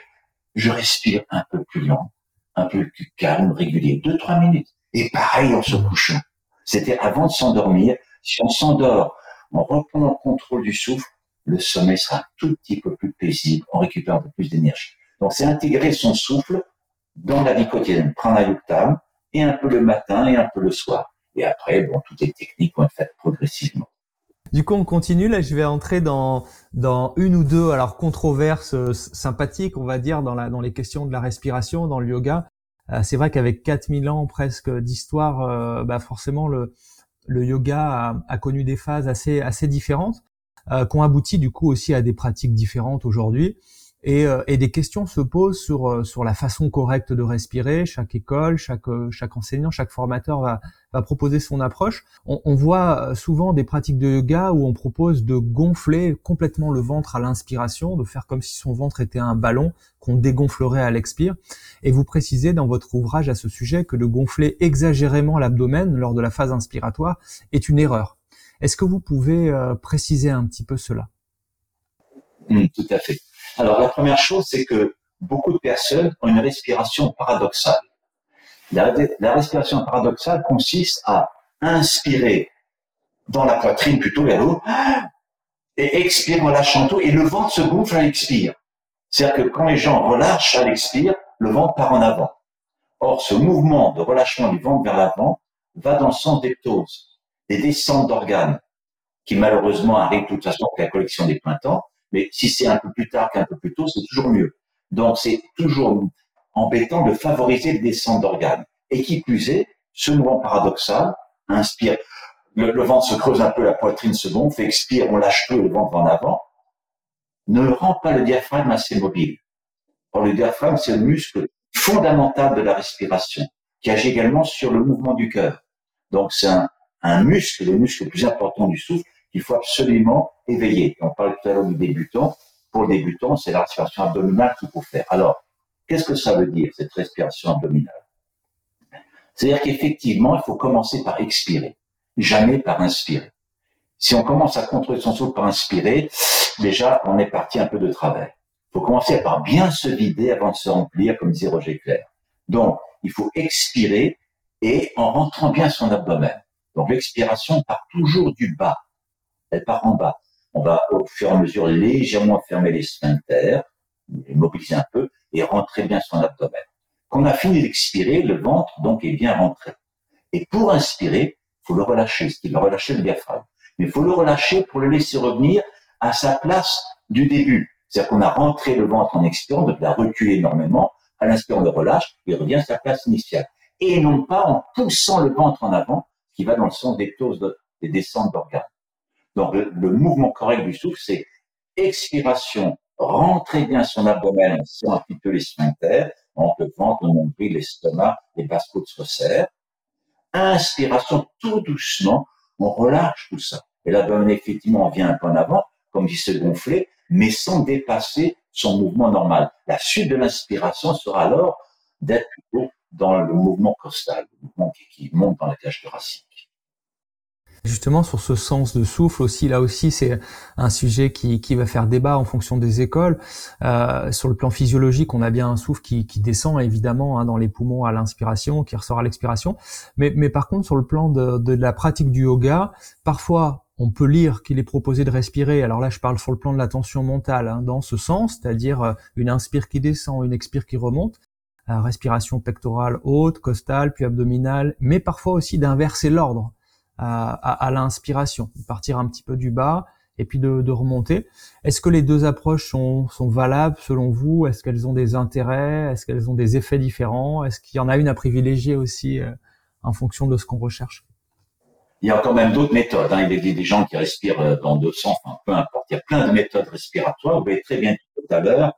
je respire un peu plus lent, un peu plus calme, régulier, deux, trois minutes. Et pareil en se couchant. C'était avant de s'endormir. Si on s'endort, on reprend le contrôle du souffle, le sommeil sera un tout petit peu plus paisible, on récupère un peu plus d'énergie. Donc c'est intégrer son souffle dans la vie quotidienne, pranayuktam, et un peu le matin et un peu le soir. Et après, bon, toutes les techniques vont être faites progressivement. Du coup, on continue. Là, je vais entrer dans, dans une ou deux alors controverses euh, sympathiques, on va dire, dans, la, dans les questions de la respiration, dans le yoga. Euh, c'est vrai qu'avec 4000 ans presque d'histoire, euh, bah forcément, le, le yoga a, a, connu des phases assez, assez différentes, qui ont abouti du coup aussi à des pratiques différentes aujourd'hui. Et, euh, et, des questions se posent sur euh, sur la façon correcte de respirer. Chaque école, chaque euh, chaque enseignant, chaque formateur va va proposer son approche. On, on, voit souvent des pratiques de yoga où on propose de gonfler complètement le ventre à l'inspiration, de faire comme si son ventre était un ballon qu'on dégonflerait à l'expire. Et vous précisez dans votre ouvrage à ce sujet que de gonfler exagérément l'abdomen lors de la phase inspiratoire est une erreur. Est-ce que vous pouvez préciser un petit peu cela? Mmh, Tout à fait. Alors, la première chose, c'est que beaucoup de personnes ont une respiration paradoxale. La, respiration paradoxale consiste à inspirer dans la poitrine plutôt vers haut et expirer en lâchant tout et le ventre se gonfle à l'expire. C'est-à-dire que quand les gens relâchent à l'expire, le ventre part en avant. Or, ce mouvement de relâchement du ventre vers l'avant va dans le sens des ptoses, des descentes d'organes, qui malheureusement arrivent de toute façon avec la collection des printemps, mais si c'est un peu plus tard qu'un peu plus tôt, c'est toujours mieux. Donc c'est toujours embêtant de favoriser le descente d'organes. Et qui plus est, ce mouvement paradoxal inspire, le, ventre se creuse un peu, la poitrine se gonfle, expire, on lâche peu, le ventre en avant, ne rend pas le diaphragme assez mobile. Or, le diaphragme, c'est le muscle fondamental de la respiration, qui agit également sur le mouvement du cœur. Donc, c'est un, un muscle, le muscle le plus important du souffle, qu'il faut absolument éveiller. On parle tout à l'heure du débutant. Pour le débutant, c'est la respiration abdominale qu'il faut faire. Alors, qu'est-ce que ça veut dire, cette respiration abdominale? C'est-à-dire qu'effectivement, il faut commencer par expirer, jamais par inspirer. Si on commence à contrôler son souffle par inspirer, déjà, on est parti un peu de travers. Il faut commencer par bien se vider avant de se remplir, comme disait Roger Clair. Donc, il faut expirer et en rentrant bien son abdomen. Donc, l'expiration part toujours du bas elle part en bas. On va au fur et à mesure légèrement fermer les sphincters, mobiliser un peu et rentrer bien son abdomen. Quand on a fini d'expirer, le ventre donc est bien rentré. Et pour inspirer, faut le relâcher, ce qui va relâcher le diaphragme. Mais il faut le relâcher pour le laisser revenir à sa place du début. C'est-à-dire qu'on a rentré le ventre en expirant, donc il a reculé énormément. À l'inspire, on le relâche, il revient à sa place initiale. Et non pas en poussant le ventre en avant, qui va dans le sens des des descentes d'organes. Donc le, mouvement correct du souffle, c'est expiration, rentrer bien son abdomen, on un petit peu les sphincters, entre le ventre, le nombril, l'estomac, les basses côtes se resserrent. Inspiration, tout doucement, on relâche tout ça. Et l'abdomen, effectivement, vient un peu en avant, comme il se gonfler, mais sans dépasser son mouvement normal. La suite de l'inspiration sera alors d'être plutôt dans le mouvement costal, le mouvement qui, qui monte dans la cage thoracique. Justement, sur ce sens de souffle aussi, là aussi, c'est un sujet qui, qui va faire débat en fonction des écoles. Euh, sur le plan physiologique, on a bien un souffle qui, qui descend évidemment hein, dans les poumons à l'inspiration, qui ressort à l'expiration. Mais, mais par contre, sur le plan de, de la pratique du yoga, parfois on peut lire qu'il est proposé de respirer, alors là je parle sur le plan de la tension mentale, hein, dans ce sens, c'est-à-dire euh, une inspire qui descend, une expire qui remonte, euh, respiration pectorale haute, costale, puis abdominale, mais parfois aussi d'inverser l'ordre à, l'inspiration, partir un petit peu du bas et puis de, remonter. Est-ce que les deux approches sont, valables selon vous? Est-ce qu'elles ont des intérêts? Est-ce qu'elles ont des effets différents? Est-ce qu'il y en a une à privilégier aussi euh, en fonction de ce qu'on recherche? Il y a quand même d'autres méthodes. Hein. Il y a des gens qui respirent euh, dans deux sens, enfin, peu importe. Il y a plein de méthodes respiratoires. Vous avez très bien tout à l'heure,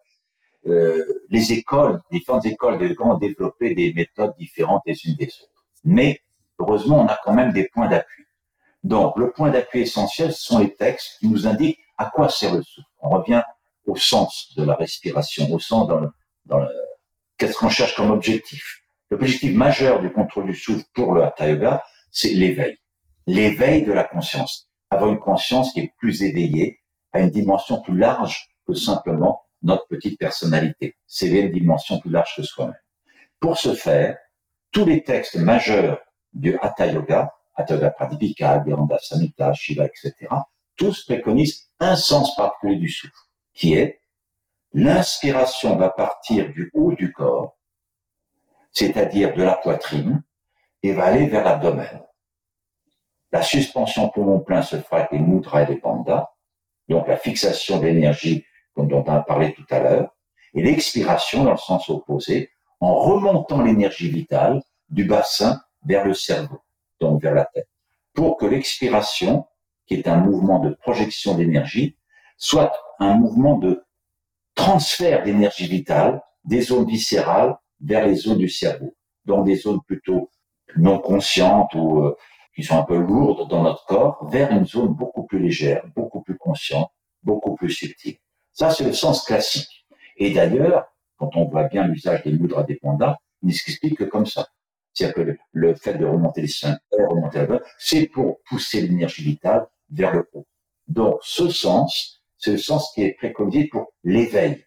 euh, les écoles, différentes écoles ont développé des méthodes différentes les unes des autres. Mais heureusement, on a quand même des points d'appui. Donc, le point d'appui essentiel, ce sont les textes qui nous indiquent à quoi sert le souffle. On revient au sens de la respiration, au sens dans le, qu'est-ce qu'on cherche comme objectif L'objectif majeur du contrôle du souffle pour le Hatha Yoga, c'est l'éveil. L'éveil de la conscience. Avoir une conscience qui est plus éveillée à une dimension plus large que simplement notre petite personnalité. C'est une dimension plus large que soi-même. Pour ce faire, tous les textes majeurs du Hatha Yoga, Hatha Yoga Pradipika, Viranda Samhita, Shiva, etc., tous préconisent un sens particulier du souffle, qui est l'inspiration va partir du haut du corps, c'est-à-dire de la poitrine, et va aller vers l'abdomen. La suspension poumon plein se fera avec les mudras et les pandas, donc la fixation d'énergie dont on a parlé tout à l'heure, et l'expiration dans le sens opposé, en remontant l'énergie vitale du bassin vers le cerveau, donc vers la tête, pour que l'expiration, qui est un mouvement de projection d'énergie, soit un mouvement de transfert d'énergie vitale des zones viscérales vers les zones du cerveau, donc des zones plutôt non conscientes ou euh, qui sont un peu lourdes dans notre corps, vers une zone beaucoup plus légère, beaucoup plus consciente, beaucoup plus subtile. Ça, c'est le sens classique. Et d'ailleurs, quand on voit bien l'usage des mudras des pandas, il s'explique que comme ça. C'est-à-dire que le, fait de remonter les sphincters, remonter la bas c'est pour pousser l'énergie vitale vers le haut. Donc, ce sens, c'est le sens qui est préconisé pour l'éveil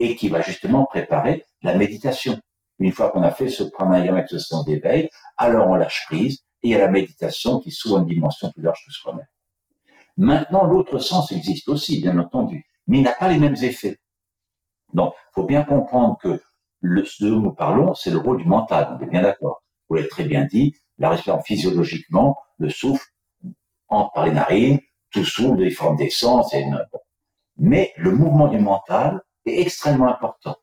et qui va justement préparer la méditation. Une fois qu'on a fait ce pranayama avec ce sens d'éveil, alors on lâche prise et il y a la méditation qui s'ouvre une dimension plus large que soi-même. Maintenant, l'autre sens existe aussi, bien entendu, mais il n'a pas les mêmes effets. Donc, faut bien comprendre que ce dont nous parlons, c'est le rôle du mental, on est bien d'accord. Vous l'avez très bien dit, la respiration physiologiquement, le souffle entre par les narines, tout souffle, des formes d'essence, et mais le mouvement du mental est extrêmement important.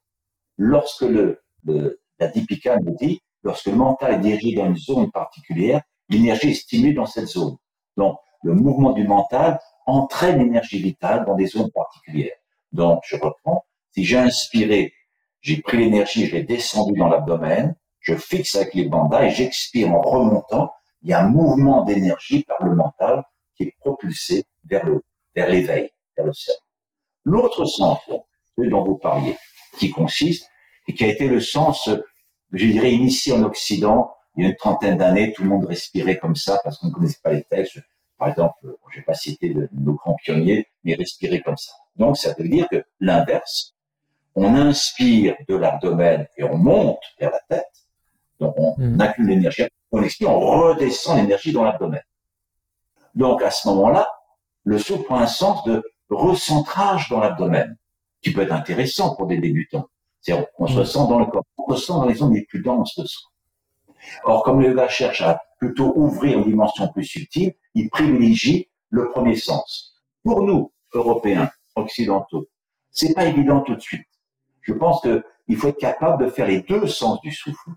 Lorsque le, le la Dipika nous dit, lorsque le mental est dirigé dans une zone particulière, l'énergie est stimulée dans cette zone. Donc, le mouvement du mental entraîne l'énergie vitale dans des zones particulières. Donc, je reprends. Si j'ai inspiré, j'ai pris l'énergie, je l'ai descendu dans l'abdomen, je fixe avec les bandas et j'expire en remontant. Il y a un mouvement d'énergie par le mental qui est propulsé vers le, vers l'éveil, vers le cerveau. L'autre sens, celui dont vous parliez, qui consiste et qui a été le sens, je dirais, initié en Occident il y a une trentaine d'années, tout le monde respirait comme ça parce qu'on ne connaissait pas les textes. Par exemple, je vais pas citer nos grands pionniers, mais respirer comme ça. Donc, ça veut dire que l'inverse, on inspire de l'abdomen et on monte vers la tête. Donc, on mmh. accumule l'énergie, on expire, on redescend l'énergie dans l'abdomen. Donc, à ce moment-là, le souffle prend un sens de recentrage dans l'abdomen, qui peut être intéressant pour des débutants. C'est-à-dire qu'on se mm. sent dans le corps, on se sent dans les zones les plus denses de soi. Or, comme le yoga cherche à plutôt ouvrir une dimension plus subtile, il privilégie le premier sens. Pour nous, Européens, occidentaux, c'est pas évident tout de suite. Je pense qu'il faut être capable de faire les deux sens du souffle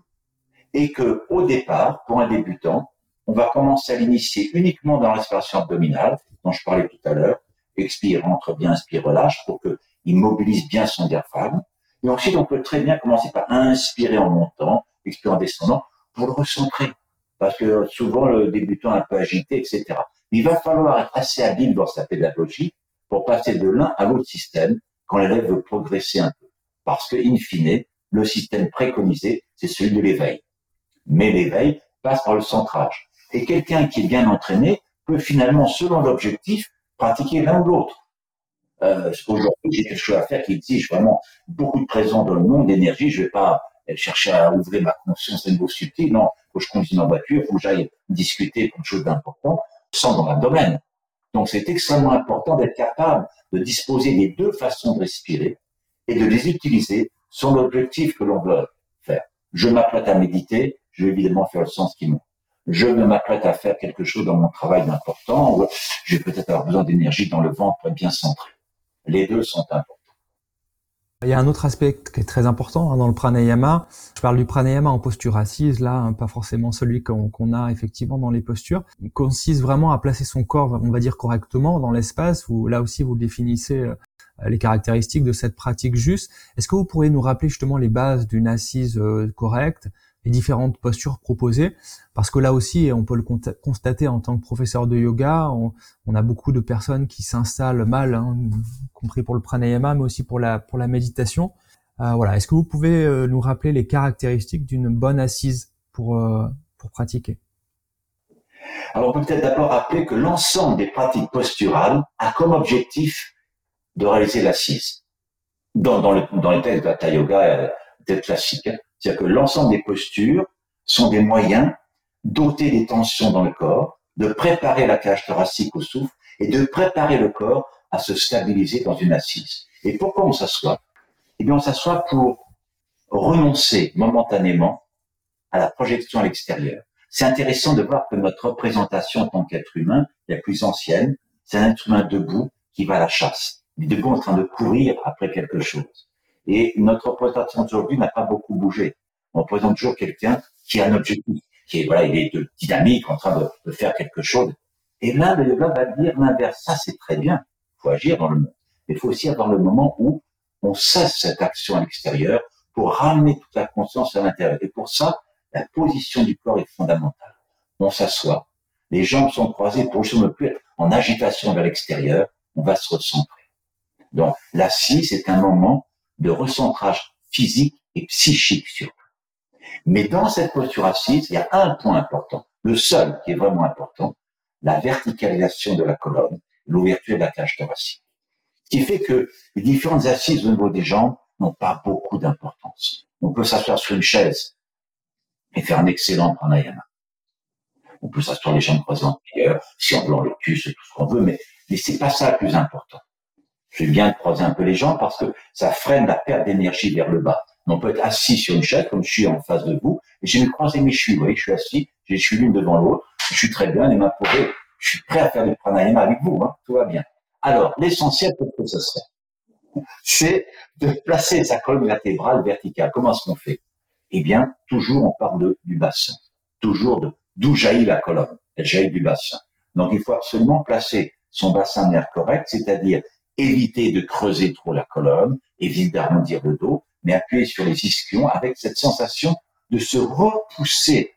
et que, au départ, pour un débutant, on va commencer à l'initier uniquement dans la respiration abdominale, dont je parlais tout à l'heure, expire, rentre bien, inspire, relâche, pour qu'il mobilise bien son diaphragme. Et ensuite, on peut très bien commencer par inspirer en montant, expirer en descendant, pour le recentrer. Parce que souvent, le débutant est un peu agité, etc. Il va falloir être assez habile dans sa pédagogie pour passer de l'un à l'autre système quand l'élève veut progresser un peu. Parce que, in fine, le système préconisé, c'est celui de l'éveil. Mais l'éveil passe par le centrage. Et quelqu'un qui est bien entraîné peut finalement, selon l'objectif, pratiquer l'un ou l'autre. Euh, Aujourd'hui, j'ai quelque chose à faire qui exige vraiment beaucoup de présence dans le monde, d'énergie. Je vais pas chercher à ouvrir ma conscience niveau subtil. Non, faut que je conduise ma voiture, faut que j'aille discuter quelque chose d'important, sans dans un domaine. Donc, c'est extrêmement important d'être capable de disposer des deux façons de respirer et de les utiliser sur l'objectif que l'on veut faire. Je m'apprête à méditer, je vais évidemment faire le sens qui monte je me m'apprête à faire quelque chose dans mon travail d'important, je vais peut-être avoir besoin d'énergie dans le ventre bien centré. Les deux sont importants. Il y a un autre aspect qui est très important hein, dans le pranayama. Je parle du pranayama en posture assise, là, hein, pas forcément celui qu'on a effectivement dans les postures. Il consiste vraiment à placer son corps, on va dire correctement, dans l'espace. Vous, là aussi, vous définissez euh, les caractéristiques de cette pratique juste. Est-ce que vous pourriez nous rappeler justement les bases d'une assise euh, correcte? Les différentes postures proposées, parce que là aussi, on peut le constater en tant que professeur de yoga, on, a beaucoup de personnes qui s'installent mal, hein, compris pour le pranayama, mais aussi pour la pour la méditation. voilà, est-ce que vous pouvez nous rappeler les caractéristiques d'une bonne assise pour pour pratiquer? Alors, on peut peut-être d'abord rappeler que l'ensemble des pratiques posturales a comme objectif de réaliser l'assise. Dans, dans, le, dans les textes de la yoga, peut classique. C'est-à-dire que l'ensemble des postures sont des moyens dotés des tensions dans le corps, de préparer la cage thoracique au souffle et de préparer le corps à se stabiliser dans une assise. Et pourquoi on s'assoit Eh bien, on s'assoit pour renoncer momentanément à la projection à l'extérieur. C'est intéressant de voir que notre représentation en tant qu'être humain, la plus ancienne, c'est un être humain debout qui va à la chasse. Debout en train de courir après quelque chose. Et notre représentation aujourd'hui n'a pas beaucoup bougé. On représente toujours quelqu'un qui a un objectif, qui est, voilà, il est de dynamique, en train de, faire quelque chose. Et là, le yoga va dire l'inverse. Ça, c'est très bien. Il faut agir dans le monde. Mais il faut aussi avoir le moment où on cesse cette action à l'extérieur pour ramener toute la conscience à l'intérieur. Et pour ça, la position du corps est fondamentale. On s'assoit, les jambes sont croisées pour ne plus être en agitation vers l'extérieur, on va se recentrer. Donc, l'assise est un moment de recentrage physique et psychique surtout. Mais dans cette posture assise, il y a un point important, le seul qui est vraiment important, la verticalisation de la colonne, l'ouverture de la cage thoracique. Qui fait que les différentes assises au niveau des jambes n'ont pas beaucoup d'importance. On peut s'asseoir sur une chaise et faire un excellent pranayama. On peut s'asseoir les jambes croisées en si on blanc le cul, c'est tout ce qu'on veut, mais, mais c'est pas ça le plus important. C'est bien de croiser un peu les jambes parce que ça freine la perte d'énergie vers le bas. On peut être assis sur une chaise, comme je suis en face de vous, et j'ai croisé mes chevilles. Vous voyez, je suis assis, je suis l'une devant l'autre, je suis très bien, les mains posées, je suis prêt à faire du pranayama avec vous, hein, tout va bien. Alors, l'essentiel pour que ce serait, c'est de placer sa colonne vertébrale verticale. Comment est-ce qu'on fait? Eh bien, toujours on parle du bassin, toujours de d'où jaillit la colonne? Elle jaillit du bassin. Donc, il faut absolument placer son bassin nerf correct, c'est-à-dire éviter de creuser trop la colonne, éviter d'arrondir le dos, mais appuyer sur les ischions avec cette sensation de se repousser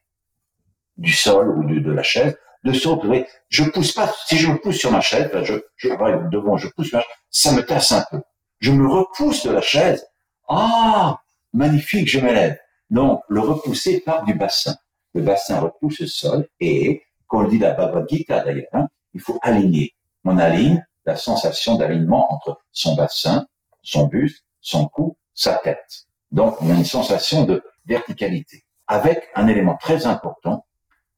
du sol ou de, la chaise, de se retrouver. Je pousse pas, si je me pousse sur ma chaise, je, je, devant, je pousse ma chaise, ça me tasse un peu. Je me repousse de la chaise. Ah, magnifique, je m'élève. Donc, le repousser part du bassin. Le bassin repousse le sol et, comme le dit la Bhagavad Gita d'ailleurs, hein, il faut aligner. On aligne la sensation d'alignement entre son bassin, son buste, son cou, sa tête. Donc, on a une sensation de verticalité. Avec un élément très important,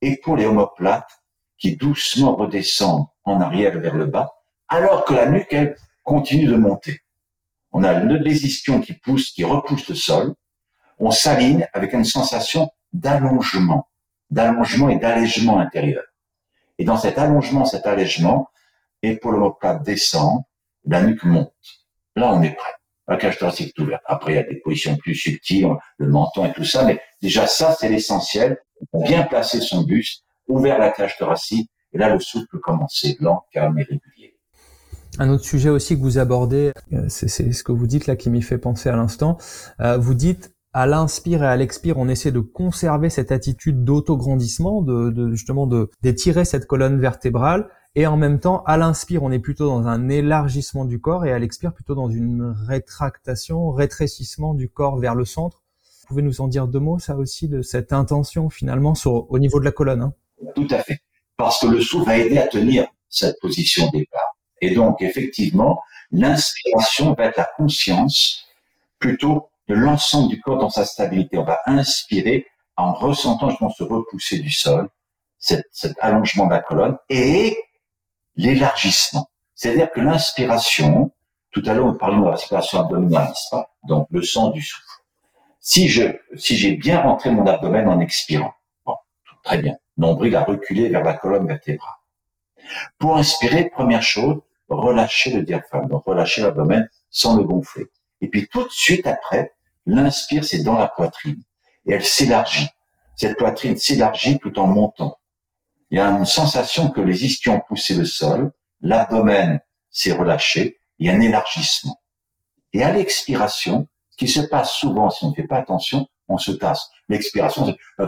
et omoplates qui doucement redescendent en arrière vers le bas, alors que la nuque, elle, continue de monter. On a les ischions qui poussent, qui repoussent le sol. On s'aligne avec une sensation d'allongement, d'allongement et d'allègement intérieur. Et dans cet allongement, cet allègement, épaules omoplates descendent, la nuque monte. Là, on est prêt. La cage thoracique est ouverte. Après, il y a des positions plus subtiles, le menton et tout ça, mais déjà ça, c'est l'essentiel. Bien placer son buste, ouvert la cage thoracique, et là, le souffle peut commencer lent, calme et régulier. Un autre sujet aussi que vous abordez, euh, c'est ce que vous dites là qui m'y fait penser à l'instant. Euh, vous dites à l'inspire et à l'expire, on essaie de conserver cette attitude d'autograndissement, de, de justement de d'étirer cette colonne vertébrale et en même temps, à l'inspire, on est plutôt dans un élargissement du corps et à l'expire, plutôt dans une rétractation, rétrécissement du corps vers le centre. Vous pouvez nous en dire deux mots, ça aussi, de cette intention finalement au niveau de la colonne hein? Tout à fait. Parce que le souffle va aider à tenir cette position départ. Et donc, effectivement, l'inspiration va être la conscience plutôt de l'ensemble du corps dans sa stabilité. On va inspirer en ressentant, pense, se repousser du sol, cet, cet allongement de la colonne, et l'élargissement. C'est-à-dire que l'inspiration, tout à l'heure, on parlait de la respiration abdominale, Donc, le sens du souffle. Si je, si j'ai bien rentré mon abdomen en expirant, bon, très bien. Nombril a reculé vers la colonne vertébrale. Pour inspirer, première chose, relâcher le diaphragme. Donc, relâcher l'abdomen sans le gonfler. Et puis, tout de suite après, l'inspire, c'est dans la poitrine. Et elle s'élargit. Cette poitrine s'élargit tout en montant il y a une sensation que les ischions ont poussé le sol, l'abdomen s'est relâché, il y a un élargissement. Et à l'expiration, qui se passe souvent si on ne fait pas attention, on se tasse. L'expiration, c'est euh,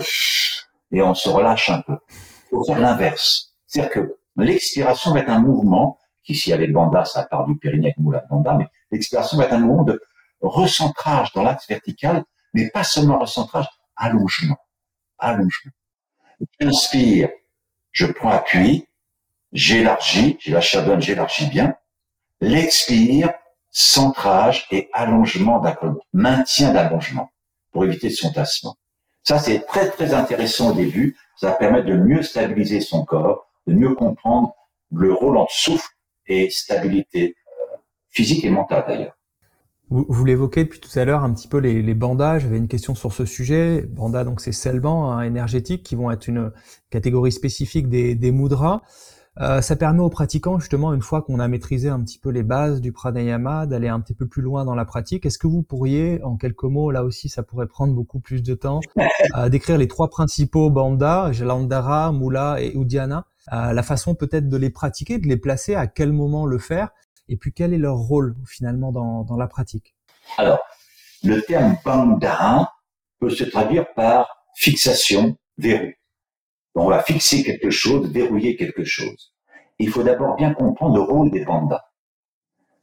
et on se relâche un peu. Il faut faire l'inverse. C'est-à-dire que l'expiration va être un mouvement qui, s'il y avait le banda, ça part du périnée avec moula banda, mais l'expiration va être un mouvement de recentrage dans l'axe vertical, mais pas seulement recentrage, allongement. Allongement. J'inspire, je prends appui, j'élargis, j'ai la chair j'élargis bien. L'expire, centrage et allongement d'accord, maintien d'allongement pour éviter son tassement. Ça, c'est très, très intéressant au début. Ça va permettre de mieux stabiliser son corps, de mieux comprendre le rôle entre souffle et stabilité euh, physique et mentale d'ailleurs. Vous, vous l'évoquez depuis tout à l'heure un petit peu les, les bandages. J'avais une question sur ce sujet. Banda, donc c'est scellebans hein, énergétiques qui vont être une catégorie spécifique des, des mudras. Euh, ça permet aux pratiquants justement, une fois qu'on a maîtrisé un petit peu les bases du pranayama, d'aller un petit peu plus loin dans la pratique. Est-ce que vous pourriez, en quelques mots, là aussi, ça pourrait prendre beaucoup plus de temps, euh, décrire les trois principaux bandhas, Jalandhara, Mula et Uddiyana, euh, la façon peut-être de les pratiquer, de les placer, à quel moment le faire, et puis quel est leur rôle finalement dans, dans la pratique? Alors, le terme bandha peut se traduire par fixation, verrou on va fixer quelque chose, verrouiller quelque chose. Il faut d'abord bien comprendre le rôle des bandas.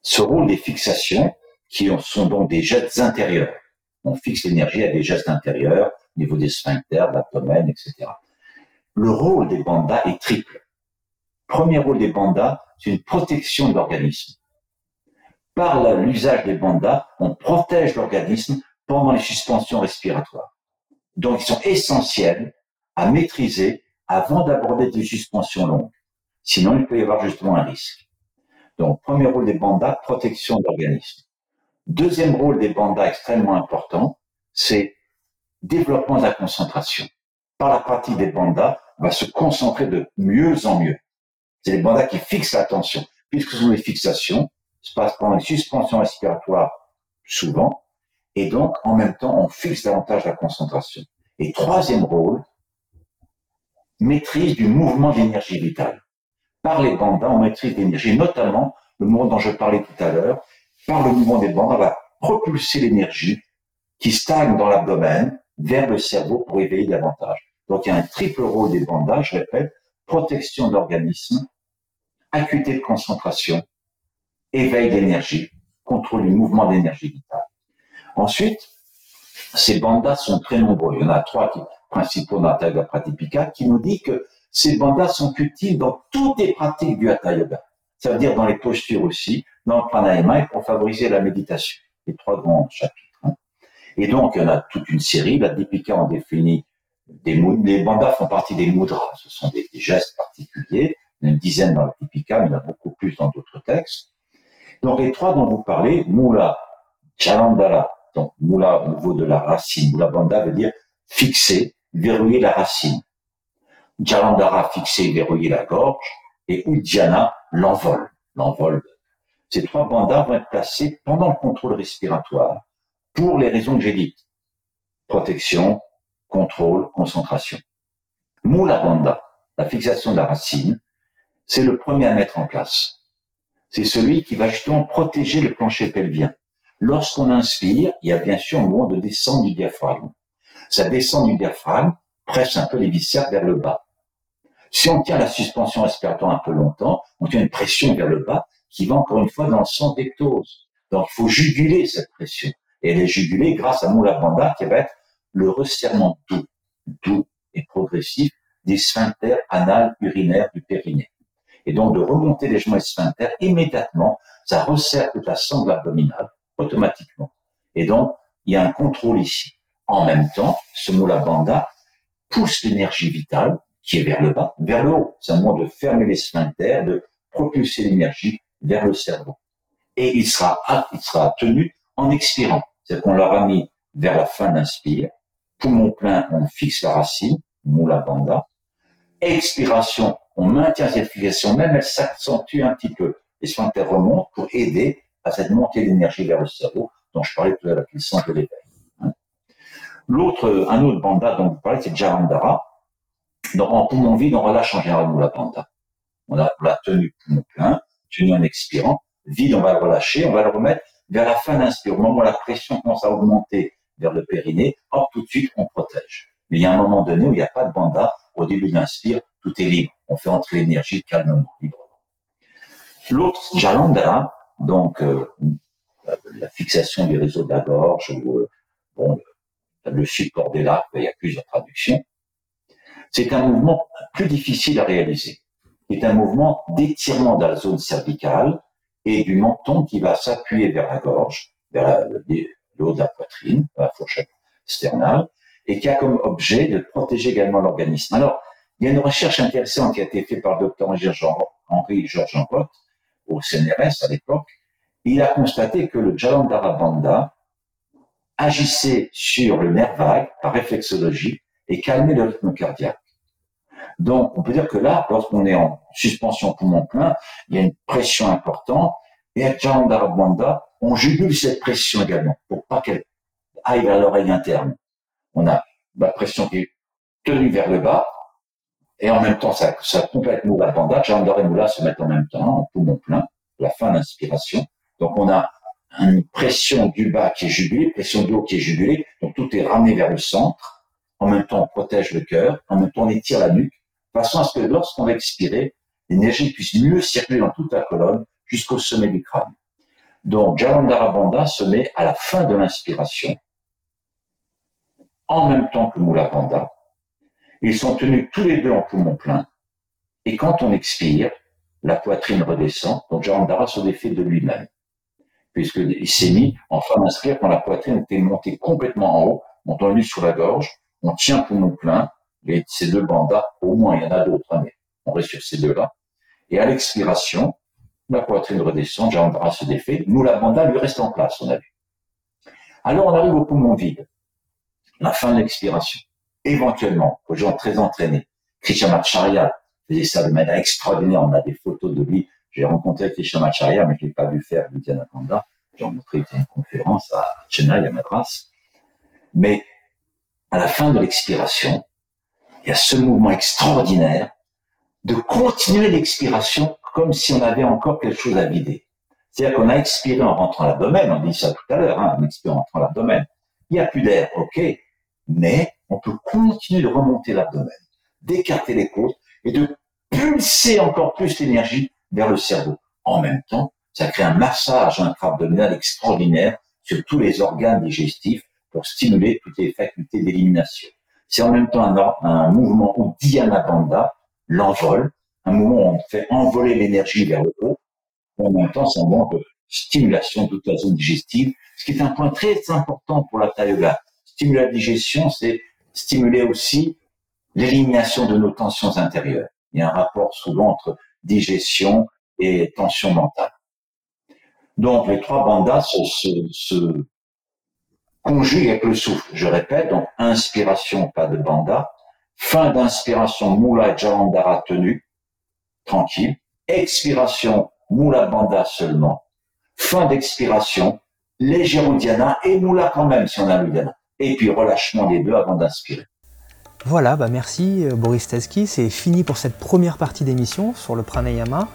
Ce rôle des fixations, qui sont donc des gestes intérieurs. On fixe l'énergie à des gestes intérieurs, au niveau des sphincters, de l'abdomen, etc. Le rôle des bandas est triple. Premier rôle des bandas, c'est une protection de l'organisme. Par l'usage des bandas, on protège l'organisme pendant les suspensions respiratoires. Donc, ils sont essentiels à maîtriser avant d'aborder des suspensions longues. Sinon, il peut y avoir justement un risque. Donc, premier rôle des bandas, protection de l'organisme. Deuxième rôle des bandas extrêmement important, c'est développement de la concentration. Par la pratique des bandas, on va se concentrer de mieux en mieux. C'est les bandas qui fixent l'attention. Puisque ce sont des fixations, se passe pendant les suspensions respiratoires souvent, et donc en même temps on fixe davantage la concentration. Et troisième rôle, maîtrise du mouvement d'énergie vitale. Par les bandas, on maîtrise l'énergie, notamment le mouvement dont je parlais tout à l'heure. Par le mouvement des bandas, on va propulser l'énergie qui stagne dans l'abdomen vers le cerveau pour éveiller davantage. Donc il y a un triple rôle des bandas, je répète, protection de l'organisme, acuité de concentration, éveil d'énergie, contrôle du mouvement d'énergie vitale. Ensuite, ces bandas sont très nombreux. Il y en a trois qui, principaux dans Hatha Yoga Pratipika, qui nous dit que ces bandas sont utiles dans toutes les pratiques du Hatha Yoga. Ça veut dire dans les postures aussi, dans le pranayama et pour favoriser la méditation. Les trois grands chapitres. Hein. Et donc, il y en a toute une série. La Dipika en définit des Les bandas font partie des mudras. Ce sont des, gestes particuliers. Il y en a une dizaine dans la Dipika, mais il y en a beaucoup plus dans d'autres textes. Donc, les trois dont vous parlez, Mula, Chalandala, donc Mula au niveau de la racine, Mula Banda veut dire fixer, verrouiller la racine. Jalandhara fixé, verrouiller la gorge, et Uddiyana l'envol, l'envol. Ces trois bandas vont être placés pendant le contrôle respiratoire pour les raisons que j'ai dites. Protection, contrôle, concentration. Mula Bandha, la fixation de la racine, c'est le premier à mettre en place. C'est celui qui va justement protéger le plancher pelvien. Lorsqu'on inspire, il y a bien sûr un mouvement de descente du diaphragme ça descend du diaphragme, presse un peu les viscères vers le bas. Si on tient la suspension respiratoire un peu longtemps, on tient une pression vers le bas qui va encore une fois dans le sens d'ectose. Donc il faut juguler cette pression. Et elle est jugulée grâce à Moula Bandha qui va être le resserrement doux, doux et progressif des sphincters anal urinaires du périnée. Et donc de remonter les sphincters immédiatement, ça resserre toute la sangle abdominale automatiquement. Et donc il y a un contrôle ici. En même temps, ce mot-là, banda, pousse l'énergie vitale, qui est vers le bas, vers le haut. C'est un moyen de fermer les sphincters, de propulser l'énergie vers le cerveau. Et il sera, il sera tenu en expirant. C'est-à-dire qu'on l'aura mis vers la fin d'inspire. Poumon plein, on fixe la racine, moula banda. Expiration, on maintient cette fixation, même elle s'accentue un petit peu. Les sphincters remontent pour aider à cette montée d'énergie vers le cerveau dont je parlais tout à l'heure, la puissance de l'éveil. L'autre, un autre banda dont vous parlez, c'est Jalandhara. Donc, en poumon vide, on relâche en général la banda. On a la tenue poumon plein, tenu en expirant. Vide, on va le relâcher, on va le remettre vers la fin d'inspire. Au moment où la pression commence à augmenter vers le périnée, hop, tout de suite, on protège. Mais il y a un moment donné où il n'y a pas de banda. Au début d'inspire, tout est libre. On fait entrer l'énergie calmement, librement. L'autre, Jalandhara, donc, euh, la fixation du réseau de la gorge ou bon, le support des lacs, il y a plusieurs traductions. C'est un mouvement plus difficile à réaliser. C'est un mouvement d'étirement de la zone cervicale et du menton qui va s'appuyer vers la gorge, vers le, haut de la poitrine, la fourchette sternale, et qui a comme objet de protéger également l'organisme. Alors, il y a une recherche intéressante qui a été faite par le docteur Henri Georges Jean au CNRS à l'époque. Il a constaté que le Jalandhara Bandha agissait sur le nerf vague par réflexologie et calmait le rythme cardiaque. Donc, on peut dire que là, lorsqu'on est en suspension poumon plein, il y a une pression importante. Et à Jalandhara on jugule cette pression également pour pas qu'elle aille vers l'oreille interne. On a la pression qui est tenue vers le bas, et en même temps, ça, ça complète Moula Bandha. Jalandhara et Moula se mettent en même temps, en poumon plein, la fin d'inspiration. Donc, on a une pression du bas qui est jugulée, pression du haut qui est jugulée, donc tout est ramené vers le centre. En même temps, on protège le cœur, en même temps, on étire la nuque, de façon à ce que lorsqu'on va expirer, l'énergie puisse mieux circuler dans toute la colonne jusqu'au sommet du crâne. Donc, Jalandhara Bandha se met à la fin de l'inspiration, en même temps que Mula Bandha. Ils sont tenus tous les deux en poumon plein. Et quand on expire, la poitrine redescend, donc Jalandhara se défait de lui-même puisqu'il s'est mis en fin d'inspire quand la poitrine était montée complètement en haut, on sur la gorge, on tient poumon plein, et ces deux bandas, au moins il y en a d'autres, hein, mais on reste sur ces deux-là. Et à l'expiration, la poitrine redescend, Jandra se défait, nous la banda lui reste en place, on a vu. Alors on arrive au poumon vide, la fin de l'expiration. Éventuellement, aux gens très entraînés, Krishnamacharya faisait ça de manière extraordinaire, on a des photos de lui j'ai rencontré Krishnamacharya, mais je l'ai pas vu faire Vidyanatanda. J'ai rencontré une conférence à Chennai, à Madras. Mais à la fin de l'expiration, il y a ce mouvement extraordinaire de continuer l'expiration comme si on avait encore quelque chose à vider. C'est-à-dire qu'on a expiré en rentrant l'abdomen, on dit ça tout à l'heure, hein, on expire en rentrant l'abdomen. Il n'y a plus d'air, ok, mais on peut continuer de remonter l'abdomen, d'écarter les côtes et de pulser encore plus l'énergie vers le cerveau. En même temps, ça crée un massage intra-abdominal extraordinaire sur tous les organes digestifs pour stimuler toutes les facultés d'élimination. C'est en même temps un, mouvement où Dhyana Bandha l'envole, un mouvement où on fait envoler l'énergie vers le haut. En même temps, c'est un de stimulation de toute la zone digestive, ce qui est un point très important pour la yoga. Stimuler la digestion, c'est stimuler aussi l'élimination de nos tensions intérieures. Il y a un rapport souvent entre digestion et tension mentale. Donc les trois bandas se, conjuguent avec le souffle. Je répète, donc inspiration, pas de banda. Fin d'inspiration, Mula Jalandhara tenu, tranquille. Expiration, Mula Banda seulement. Fin d'expiration, léger Uddiyana et Mula quand même si on a l'Uddiyana. Et puis relâchement des deux avant d'inspirer. Voilà, bah merci euh, Boris Teski, c'est fini pour cette première partie d'émission sur le pranayama.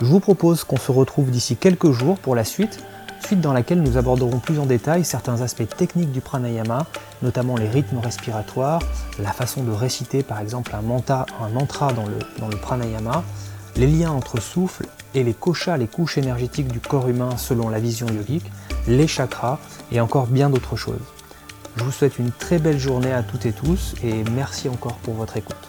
Je vous propose qu'on se retrouve d'ici quelques jours pour la suite, suite dans laquelle nous aborderons plus en détail certains aspects techniques du pranayama, notamment les rythmes respiratoires, la façon de réciter par exemple un, mantra, un mantra dans le, dans le pranayama, les liens entre souffle et les koshas, les couches énergétiques du corps humain selon la vision yogique, les chakras et encore bien d'autres choses. Je vous souhaite une très belle journée à toutes et tous et merci encore pour votre écoute.